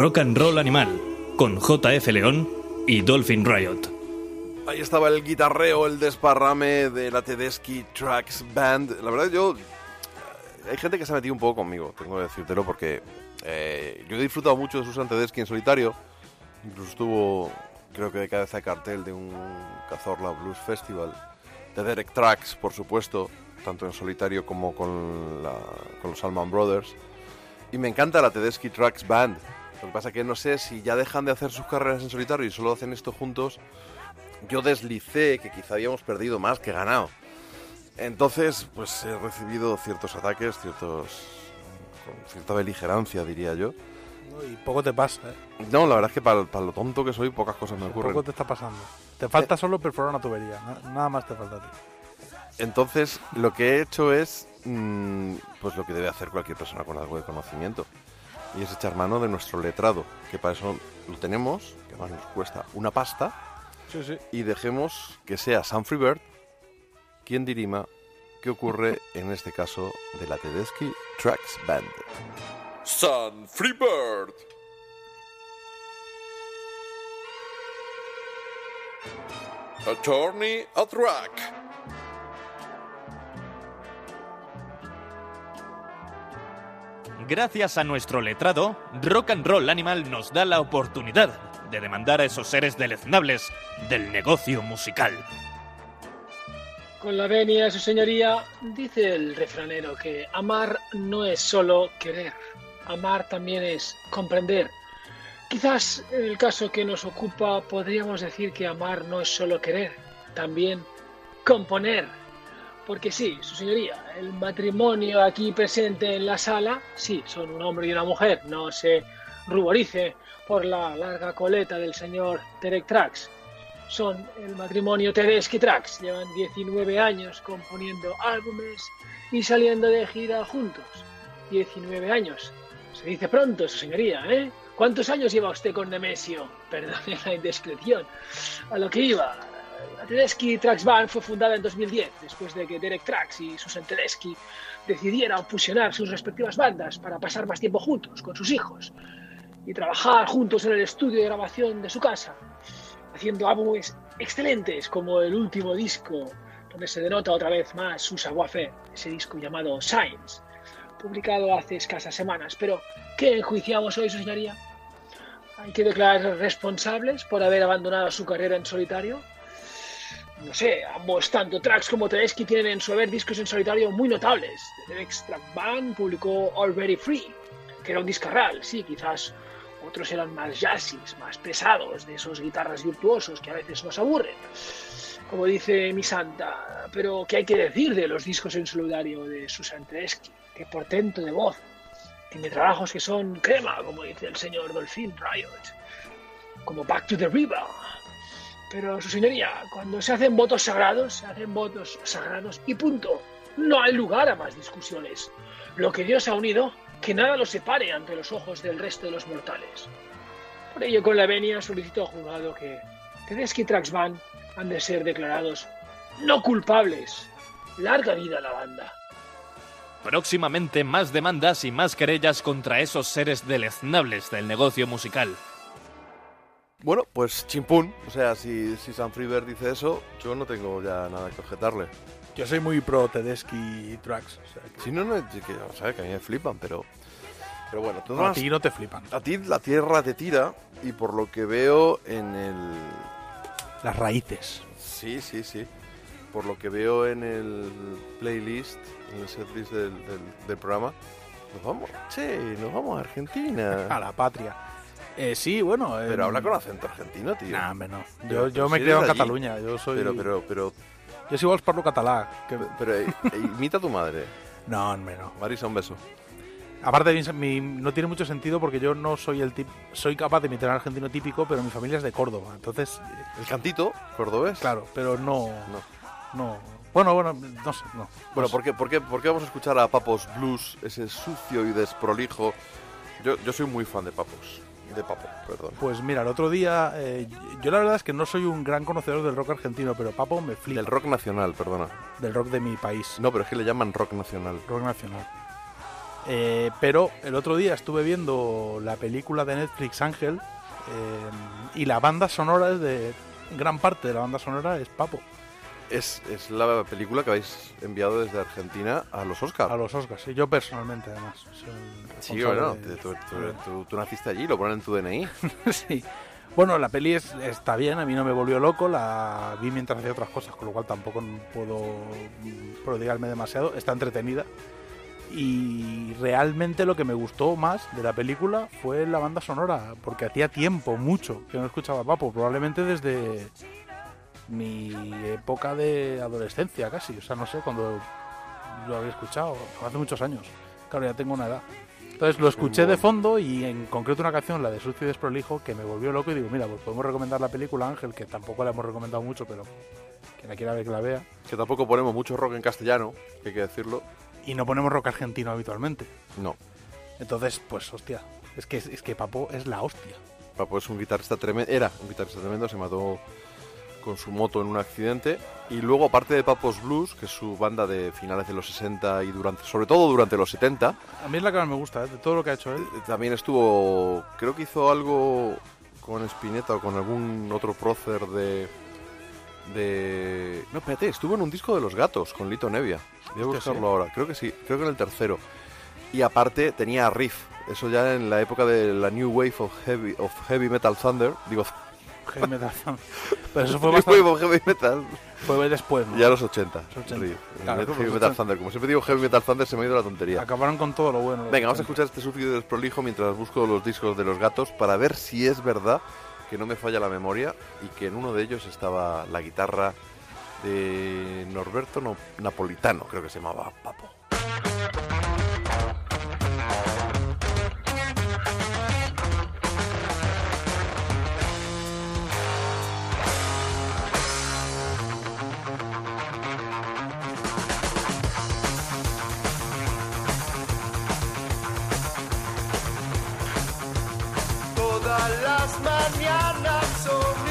Rock and Roll Animal, con JF León y Dolphin Riot. Ahí estaba el guitarreo, el desparrame de la Tedeschi Tracks Band. La verdad, yo. Eh, hay gente que se ha metido un poco conmigo, tengo que decírtelo, porque eh, yo he disfrutado mucho de Susan Tedeschi en solitario. Incluso estuvo, creo que de cabeza de cartel de un Cazorla Blues Festival. De Derek Tracks, por supuesto, tanto en solitario como con, la, con los Alman Brothers. Y me encanta la Tedeschi Tracks Band. Lo que pasa es que no sé si ya dejan de hacer sus carreras en solitario y solo hacen esto juntos. Yo deslicé que quizá habíamos perdido más que ganado. Entonces, pues he recibido ciertos ataques, ciertos cierta beligerancia, diría yo. Y poco te pasa, ¿eh? No, la verdad es que para, lo tonto que soy, pocas cosas me ocurren. Poco te está pasando. Te falta solo perforar una tubería, nada más te falta a ti. Entonces, lo que he hecho es, mm, pues lo que debe hacer cualquier persona con algo de conocimiento. Y es echar mano de nuestro letrado, que para eso lo tenemos, que además nos cuesta una pasta, Sí, sí. y dejemos que sea Sam Freebird quien dirima qué ocurre [LAUGHS] en este caso de la Tedeschi Tracks Band. Sun Freebird. Attorney at Rack. Gracias a nuestro letrado, Rock and Roll Animal nos da la oportunidad de demandar a esos seres deleznables del negocio musical. Con la venia, su señoría, dice el refranero que amar no es solo querer, amar también es comprender. Quizás en el caso que nos ocupa podríamos decir que amar no es solo querer, también componer. Porque sí, su señoría, el matrimonio aquí presente en la sala, sí, son un hombre y una mujer, no se ruborice por la larga coleta del señor Derek Trax son el matrimonio Tedeschi Trax. Llevan 19 años componiendo álbumes y saliendo de gira juntos. 19 años. Se dice pronto, su señoría, ¿eh? ¿Cuántos años lleva usted con Nemesio? [LAUGHS] Perdone la indiscreción. A lo que iba. Tedeschi Trax Band fue fundada en 2010, después de que Derek Trax y Susan Tedeschi decidieran fusionar sus respectivas bandas para pasar más tiempo juntos con sus hijos y trabajar juntos en el estudio de grabación de su casa haciendo álbumes excelentes como el último disco donde se denota otra vez más su savoir-faire, ese disco llamado Science, publicado hace escasas semanas. Pero, ¿qué enjuiciamos hoy, su señoría? ¿Hay que declarar responsables por haber abandonado su carrera en solitario? No sé, ambos, tanto Trax como Tedeschi, tienen en su haber discos en solitario muy notables. The Extract Band publicó Already Free, que era un discarral, sí, quizás otros eran más jazzis, más pesados, de esos guitarras virtuosos que a veces nos aburren. Como dice mi santa, pero ¿qué hay que decir de los discos en solitario de Susan Tedeschi? Qué portento de voz. Tiene trabajos que son crema, como dice el señor Dolphin Riot, como Back to the River. Pero, su señoría, cuando se hacen votos sagrados, se hacen votos sagrados y punto. No hay lugar a más discusiones. Lo que Dios ha unido, que nada lo separe ante los ojos del resto de los mortales. Por ello, con la venia solicito al juzgado que Tedeschi Trax Band han de ser declarados no culpables. Larga vida a la banda. Próximamente más demandas y más querellas contra esos seres deleznables del negocio musical. Bueno, pues chimpún. O sea, si, si Freebird dice eso, yo no tengo ya nada que objetarle. Yo soy muy pro Tedeschi Tracks. O sea, que Si no, no, es que, o sea, que a mí me flipan, pero... Pero bueno, a todas ti no te flipan. A ti la tierra te tira y por lo que veo en el... Las raíces. Sí, sí, sí. Por lo que veo en el playlist, en el setlist del, del, del programa, nos vamos, che, nos vamos a Argentina. [LAUGHS] A la patria. Eh, sí, bueno. Pero habla con acento argentino, tío. Nah, hombre, no. Yo, yo me si creo en allí. Cataluña. Yo soy. Pero, pero, pero, Yo si vols parlo català. Que... pero, eh, eh, imita a tu madre. No, hombre, no. Marisa, un beso. Aparte, mi- no tiene mucho sentido porque yo no soy el tip, soy capaz de imitar al argentino típico, pero mi familia es de Córdoba. Entonces, ¿El cantito cordobés? claro, pero no. No. No. Bueno, bueno, no sé, no. Bueno, ¿por qué, por, qué, por qué vamos a escuchar a Papos Blues, ese sucio y desprolijo? Yo, yo soy muy fan de Papos. De Papo, perdón. Pues mira, el otro día, eh, yo la verdad es que no soy un gran conocedor del rock argentino, pero Papo me flipa. Del rock nacional, perdona. Del rock de mi país. No, pero es que le llaman rock nacional. Rock nacional. Eh, pero el otro día estuve viendo la película de Netflix Ángel eh, y la banda sonora es de. Gran parte de la banda sonora es Papo. Es, es la película que habéis enviado desde Argentina a los Oscars. A los Oscars, y yo personalmente además. soy Sí, bueno, de- te- tú, tú- tú- tú naciste allí, lo ponen en tu DNI. [LAUGHS] sí. Bueno, la peli es- está bien, a mí no me volvió loco, la vi mientras hacía otras cosas, con lo cual tampoco puedo prodigarme demasiado. Está entretenida. Y realmente lo que me gustó más de la película fue la banda sonora, porque hacía tiempo, mucho, que no escuchaba Papo, probablemente desde mi época de adolescencia casi. O sea, no sé cuando lo había escuchado, hace muchos años. Claro, ya tengo una edad. Entonces lo escuché de fondo y en concreto una canción, la de Sucio y Desprolijo, que me volvió loco y digo, mira, pues podemos recomendar la película Ángel, que tampoco la hemos recomendado mucho, pero que la quiera ver que la vea. Que tampoco ponemos mucho rock en castellano, que hay que decirlo. Y no ponemos rock argentino habitualmente. No. Entonces, pues hostia, es que, es que Papo es la hostia. Papo es un guitarrista tremendo, era un guitarrista tremendo, se mató con su moto en un accidente. Y luego, aparte de Papos Blues, que es su banda de finales de los 60 y durante, sobre todo durante los 70, A mí es la que más me gusta, ¿eh? de todo lo que ha hecho él. también estuvo, creo que hizo algo con Spinetta o con algún otro prócer de... de... No, espérate, estuvo en un disco de Los Gatos con Lito Nevia. Voy a buscarlo ¿sí? ahora, creo que sí, creo que en el tercero. Y aparte tenía a Riff, eso ya en la época de la New Wave of Heavy, of heavy Metal Thunder, digo... Heavy Metal Thunder. Pero eso fue bastante- Heavy Metal. Fue después, ¿no? Ya los 80. Los 80. Riff, Claro, Heavy los Metal 80. Thunder. Como siempre digo Heavy Metal Thunder, se me ha ido la tontería. Acabaron con todo lo bueno. Venga, vamos a 80. escuchar este y desprolijo mientras busco los discos de los gatos para ver si es verdad que no me falla la memoria y que en uno de ellos estaba la guitarra de Norberto No- Napolitano, creo que se llamaba Papo. Las mañanas son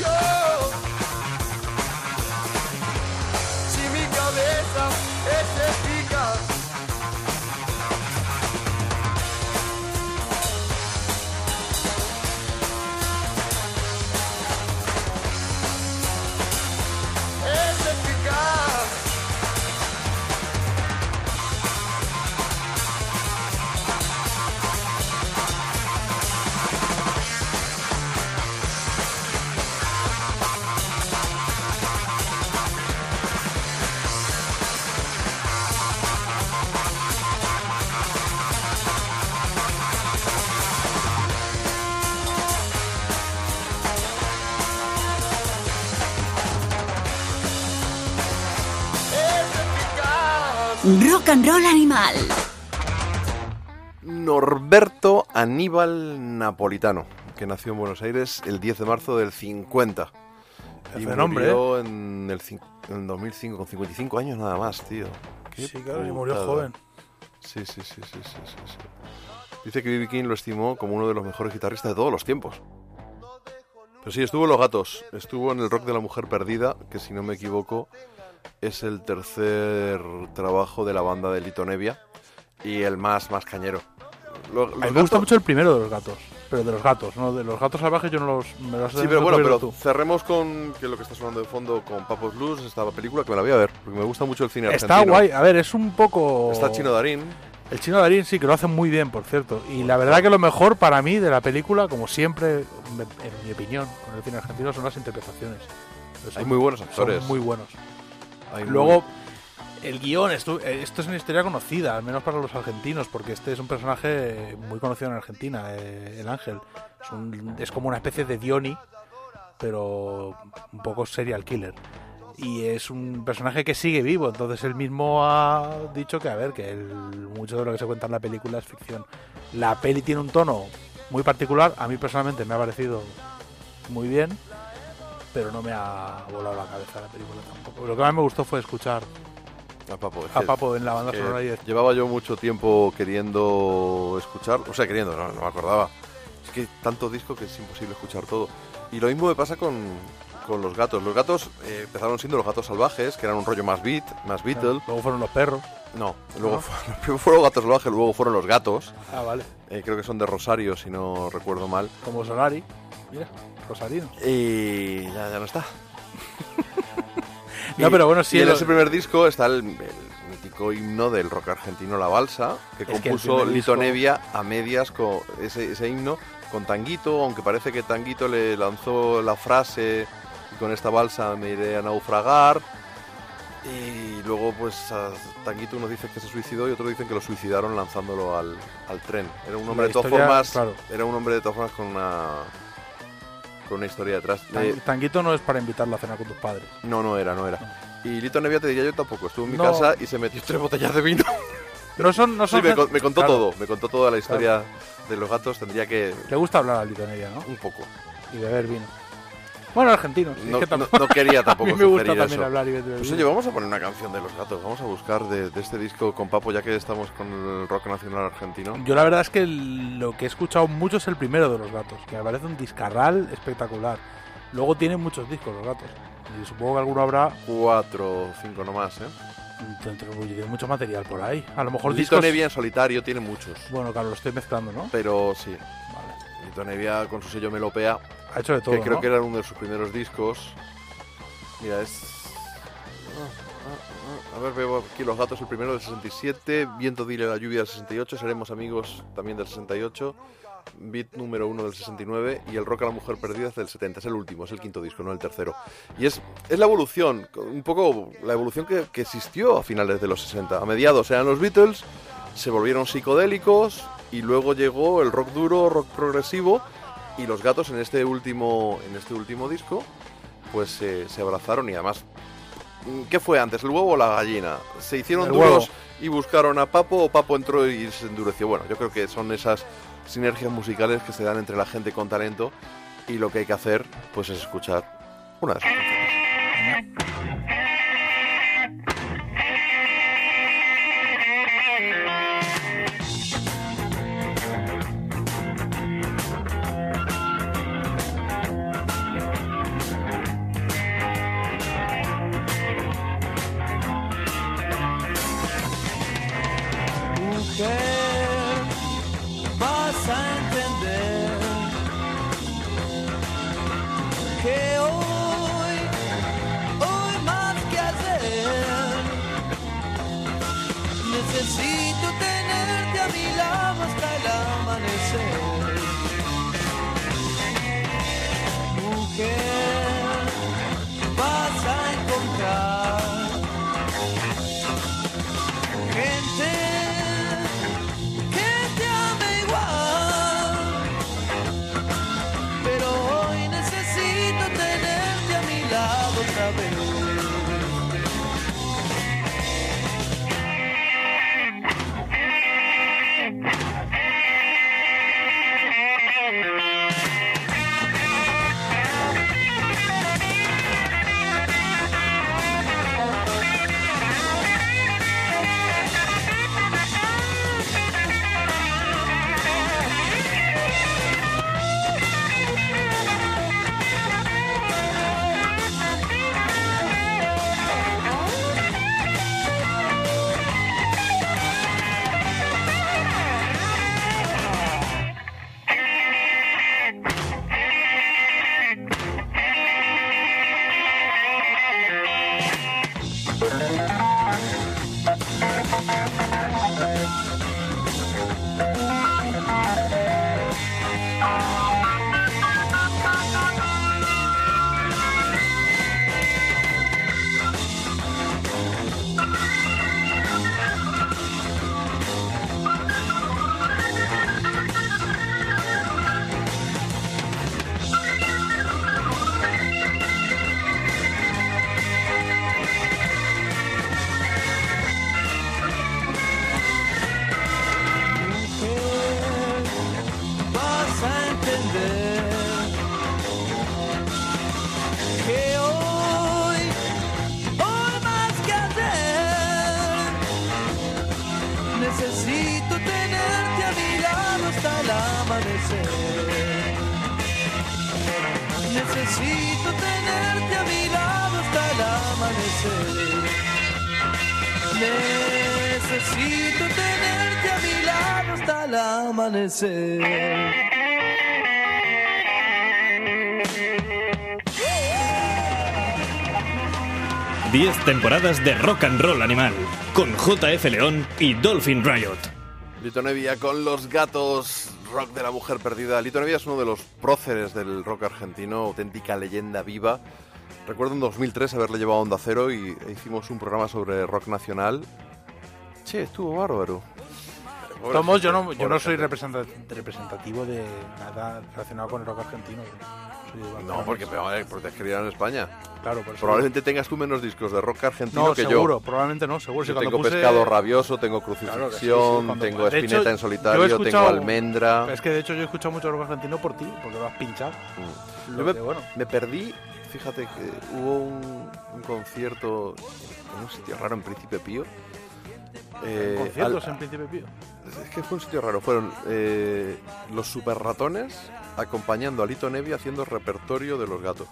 poco and Roll Animal. Norberto Aníbal Napolitano, que nació en Buenos Aires el 10 de marzo del 50. Y Hace nombre, murió en el, cin- en 2005, con 55 años nada más, tío. Qué Sí, claro, y murió joven. Sí, sí, sí, sí, sí, sí, sí. Dice que B.B. King lo estimó como uno de los mejores guitarristas de todos los tiempos. Pero sí, estuvo en Los Gatos. Estuvo en el Rock de la Mujer Perdida, que si no me equivoco es el tercer trabajo de la banda de Lito Nevia y el más, más cañero. A mí me gusta gatos- mucho el primero de los gatos. Pero de los gatos, ¿no? De los gatos salvajes yo no los... Me los Sí, pero bueno, pero tú. cerremos con que lo que está sonando de fondo con Papos Blues, esta película que me la voy a ver, porque me gusta mucho el cine Está argentino. guay. A ver, es un poco... Está Chino Darín. El chino Darín sí, que lo hace muy bien, por cierto. Y la verdad que lo mejor para mí de la película, como siempre, en mi opinión, con el cine argentino, son las interpretaciones. Pero Hay son- muy buenos son actores. muy buenos. Luego, el guion, esto, esto es una historia conocida, al menos para los argentinos, porque este es un personaje muy conocido en Argentina, eh, el ángel. Es, un- es como una especie de Diony, pero un poco serial killer. Y es un personaje que sigue vivo, entonces él mismo ha dicho que, a ver, que el- mucho de lo que se cuenta en la película es ficción. La peli tiene un tono muy particular, a mí personalmente me ha parecido muy bien, pero no me ha volado la cabeza la película tampoco. Lo que más me gustó fue escuchar A Papo, es a que- Papo en la banda sonora y Llevaba yo mucho tiempo queriendo escuchar, o sea, queriendo, no, no me acordaba. Es que hay tanto disco que es imposible escuchar todo. Y lo mismo me pasa con, con los gatos. Los gatos eh, empezaron siendo los gatos salvajes, que eran un rollo más beat, más Beatle. Luego fueron los perros. No, luego ¿No? fueron, [LAUGHS] fueron los gatos salvajes, luego fueron los gatos. Ah, vale. Eh, creo que son de Rosario, si no recuerdo mal. Como Solari. Mira, Rosarino. Y ya, ya no está. [LAUGHS] No, pero bueno, sí, Y en lo- ese primer disco está el, el mítico himno del rock argentino La Balsa, que que compuso primer Lito disco- Nevia a medias con ese, ese himno con Tanguito, aunque parece que Tanguito le lanzó la frase y con esta balsa me iré a naufragar. Y luego, pues, a Tanguito uno dice que se suicidó y otros dicen que lo suicidaron lanzándolo al, al tren. Era un hombre La de todas historia, formas. claro. Era un hombre de todas formas con una. Con una historia detrás. Tan- Eh, Tanguito no es para invitarlo a cenar con tus padres. no, no era, no era. Y Lito Nevia te diría yo tampoco. Estuvo en mi No. casa y se metió tres botellas de vino. No son, no Sí, son me, gen- con- me contó Claro. todo. Me contó toda la historia de los gatos. Tendría que. Le gusta hablar a Lito Nevia, ¿no? Un poco. Y beber vino. Bueno, argentino. sí, No, es que no- no quería tampoco [LAUGHS] A mí me gusta también eso. hablar y beber Pues oye, vamos a poner una canción de los gatos. Vamos a buscar de, de este disco con Papo, ya que estamos con el rock nacional argentino. Yo la verdad es que el- lo que he escuchado mucho es el primero de los gatos, que me parece un discarral espectacular. Luego tienen muchos discos los gatos. Y supongo que alguno habrá Cuatro o cinco nomás, ¿eh? de mucho material por ahí. A lo mejor Lito discos... Nevia en solitario tiene muchos. Bueno, claro, lo estoy mezclando, ¿no? Pero sí. Lito Nevia con su sello Melopea. Ha hecho de todo, Que creo ¿no? que era uno de sus primeros discos. Mira, es. Ah, ah, ah. A ver, veo aquí los datos. El primero del 67, Viento Dile la Lluvia del 68, Seremos Amigos también del 68, Beat número uno del 69 y El Rock a la Mujer Perdida es del 70. Es el último, es el quinto disco, no el tercero. Y es, es la evolución, un poco la evolución que, que existió a finales de los 60. A mediados eran los Beatles, se volvieron psicodélicos y luego llegó el rock duro, rock progresivo y los gatos en este último, en este último disco pues eh, se abrazaron y además ¿Qué fue antes, el huevo o la gallina? ¿Se hicieron El duros huevo. y buscaron a Papo o Papo entró y se endureció? Bueno, yo creo que son esas sinergias musicales que se dan entre la gente con talento y lo que hay que hacer pues es escuchar una de sus canciones. Yeah. Amanecer. Necesito tenerte a mi lado hasta el amanecer. Necesito tenerte a mi lado hasta el amanecer. Diez temporadas de rock and roll animal, con JF León y Dolphin Riot. Lito Nevia con los gatos, rock de la mujer perdida. Lito Nevia es uno de los próceres del rock argentino, auténtica leyenda viva. Recuerdo en 2003 haberle llevado a Onda Cero y hicimos un programa sobre rock nacional. Che, estuvo bárbaro. Pobre Tomos, yo no, yo no soy representativo de nada relacionado con el rock argentino. Soy No, porque, porque te criaron en España. Claro, por eso. Probablemente tengas tú menos discos de rock argentino No, que seguro, yo. probablemente no, seguro. Si Yo tengo puse- Pescado Rabioso, tengo Claro que sí, Crucifixión, sí, cuando- tengo hecho, Espineta en solitario, tengo Almendra. Es que de hecho yo he escuchado mucho rock argentino por ti, porque lo has pinchado. Mm. Lo Yo me, bueno, me perdí, fíjate que hubo un, un concierto en un sitio raro en Príncipe Pío. Eh, conciertos al- en Príncipe Pío. Es que fue un sitio raro. Fueron eh, los super ratones acompañando a Lito Nevi haciendo repertorio de los gatos.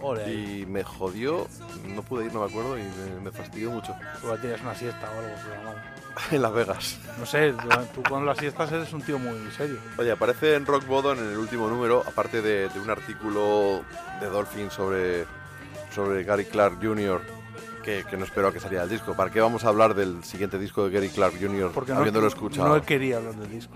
Ole. Y me jodió, no pude ir, no me acuerdo, y me, me fastidió mucho. Igual tienes una siesta o algo programado. [LAUGHS] en Las Vegas. No sé, tú con las siestas eres un tío muy serio. Oye, aparece en Rock Bottom en el último número, aparte de, de un artículo de Dolphin sobre, sobre Gary Clark Jr., que, que no espero a que saliera el disco. ¿Para qué vamos a hablar del siguiente disco de Gary Clark Jr. Porque no, habiéndolo escuchado? no quería hablar del disco.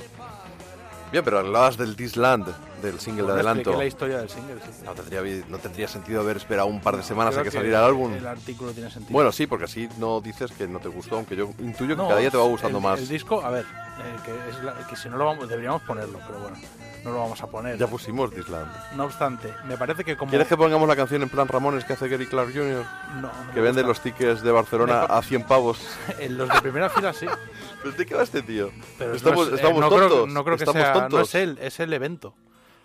Bien, pero hablabas del This Land, del single Bueno, de adelanto. la historia del single, sí. No tendría, no tendría sentido haber esperado un par de semanas Creo a que, saliera el álbum. El artículo tiene sentido. Bueno, sí, porque así no dices que no te gustó, aunque yo intuyo que No, cada día te va gustando el, más. El disco, a ver, eh, que, es la- que si no lo vamos, deberíamos ponerlo, pero bueno, no lo vamos a poner. Ya pusimos This Land. No obstante, me parece que como... ¿Quieres que pongamos la canción en plan Ramones que hace Gary Clark Jr.? No, no que vende gusta. los tickets de Barcelona a 100 pavos. [LAUGHS] En los de primera fila sí. [LAUGHS] ¿Pero de qué va este tío? Pero estamos no, es- eh, estamos no tontos. Creo, no creo que estamos sea, tontos. no es él, es el evento.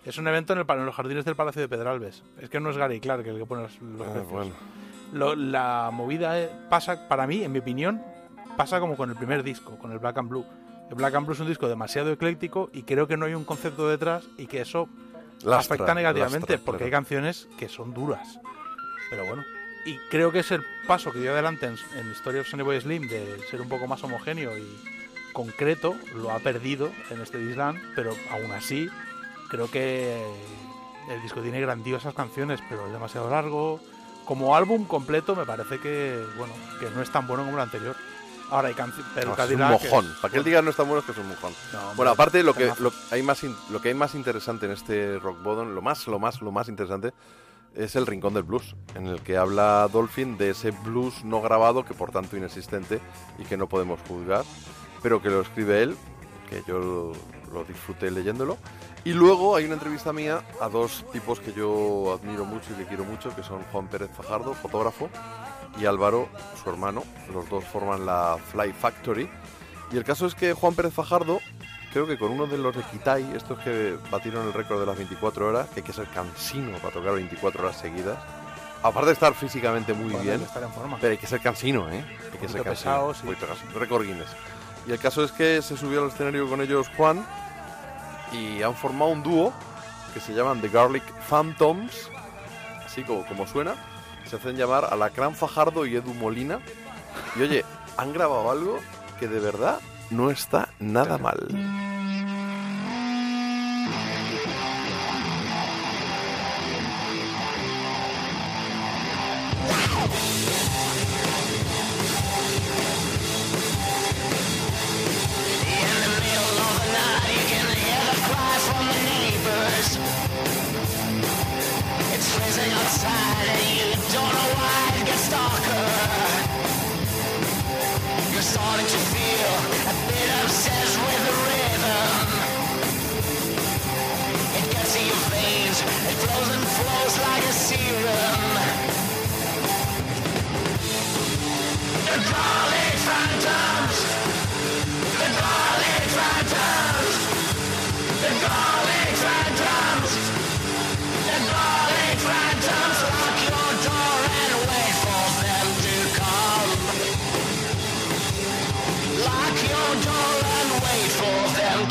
Es un evento en, el, en los jardines del Palacio de Pedralbes. Es que no es Gary Clark el que pone los, los Ah, bueno. Lo- la movida eh, pasa, para mí, en mi opinión, pasa como con el primer disco, con el Black and Blue. Black and Blue es un disco demasiado ecléctico y creo que no hay un concepto detrás y que eso Lastra, afecta negativamente lastra, porque claro. hay canciones que son duras. Pero bueno. Y creo que es el paso que dio adelante en, en Story of Sonny Boy Slim de ser un poco más homogéneo y concreto, lo ha perdido en este Disland, pero aún así creo que el disco tiene grandiosas canciones, pero es demasiado largo. Como álbum completo me parece que bueno que no es tan bueno como el anterior. Ahora hay pero No, es un mojón. es- Para que él diga no está bueno es que es un mojón. No, hombre, bueno, aparte lo que, lo, hay más in- lo que hay más interesante en este Rock Bottom, lo más, lo más, lo más interesante es el rincón del blues, en el que habla Dolphin de ese blues no grabado que por tanto inexistente y que no podemos juzgar, pero que lo escribe él, que yo lo, lo disfruté leyéndolo. Y luego hay una entrevista mía a dos tipos que yo admiro mucho y que quiero mucho, que son Juan Pérez Fajardo, fotógrafo, y Álvaro, su hermano. Los dos forman la Fly Factory. Y el caso es que Juan Pérez Fajardo, creo que con uno de los de Kitai, estos que batieron el récord de las 24 horas, que hay que ser cansino para tocar 24 horas seguidas. Aparte de estar físicamente muy bien, estar en forma. pero hay que ser cansino, ¿eh? Hay que ser cansino. sí. Récord Guinness. Y el caso es que se subió al escenario con ellos Juan y han formado un dúo que se llaman The Garlic Phantoms, así como, como suena. Se hacen llamar Alacrán Fajardo y Edu Molina. Y oye, han grabado algo que de verdad no está nada mal.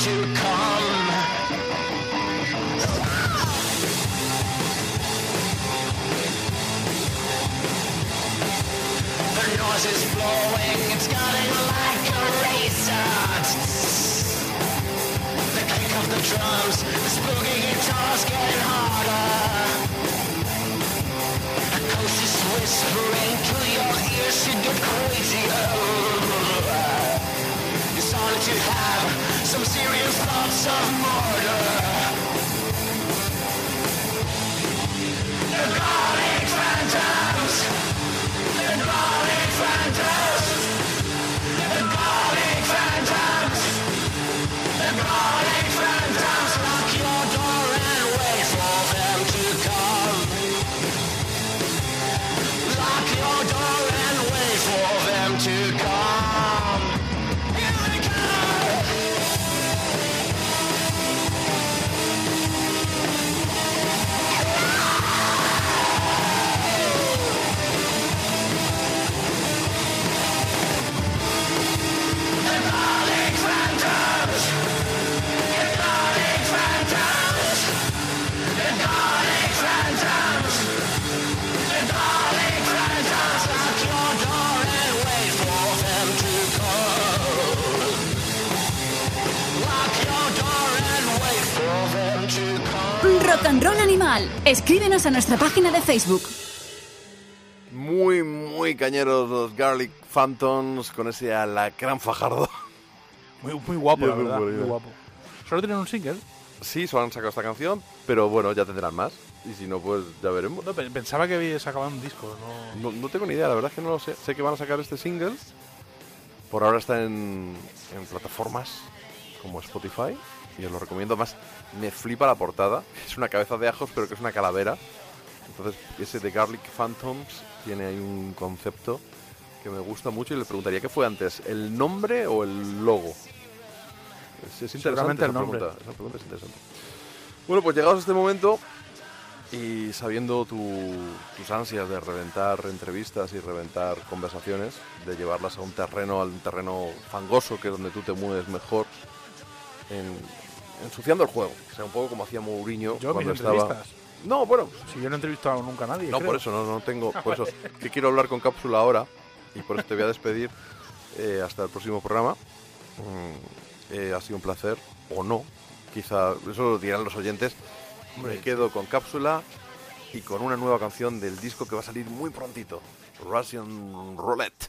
To come. The noise is flowing, it's cutting like a razor. The kick of the drums, the spooky guitars getting harder. The coast is whispering to your ears, you get crazier. You started to have some serious thoughts of murder. Rock and Roll Animal. Escríbenos a nuestra página de Facebook. Muy, muy cañeros los Garlic Phantoms con ese alacrán fajardo. Muy, muy guapo, la Muy, muy verdad. Muy, guapo. Solo tienen un single. Sí, solo han sacado esta canción, pero bueno, ya tendrán más. Y si no, pues ya veremos. No, pensaba que había sacado un disco. No... No, no tengo ni idea, la verdad es que no lo sé. Sé que van a sacar este single. Por ahora está en, en plataformas como Spotify. Y os lo recomiendo. Más me flipa la portada. Es una cabeza de ajos, pero que es una calavera. Entonces, ese de Garlic Phantoms tiene ahí un concepto que me gusta mucho. Y le preguntaría qué fue antes, el nombre o el logo. Es, es interesante. El nombre. pregunta, esa pregunta es interesante. Bueno, pues llegados a este momento y sabiendo tu- tus ansias de reventar entrevistas y reventar conversaciones, de llevarlas a un terreno, al terreno fangoso, que es donde tú te mueves mejor, en- ensuciando el juego. O sea, un poco como hacía Mourinho Yo, cuando estaba... No, bueno, Si yo no he entrevistado nunca a nadie. no, creo. por eso, no, no tengo. Por [LAUGHS] eso, que quiero hablar con Cápsula ahora y por eso te voy a despedir eh, hasta el próximo programa. Mm, eh, ha sido un placer, o no, quizá, eso lo dirán los oyentes. Me quedo con Cápsula y con una nueva canción del disco que va a salir muy prontito: Russian Roulette.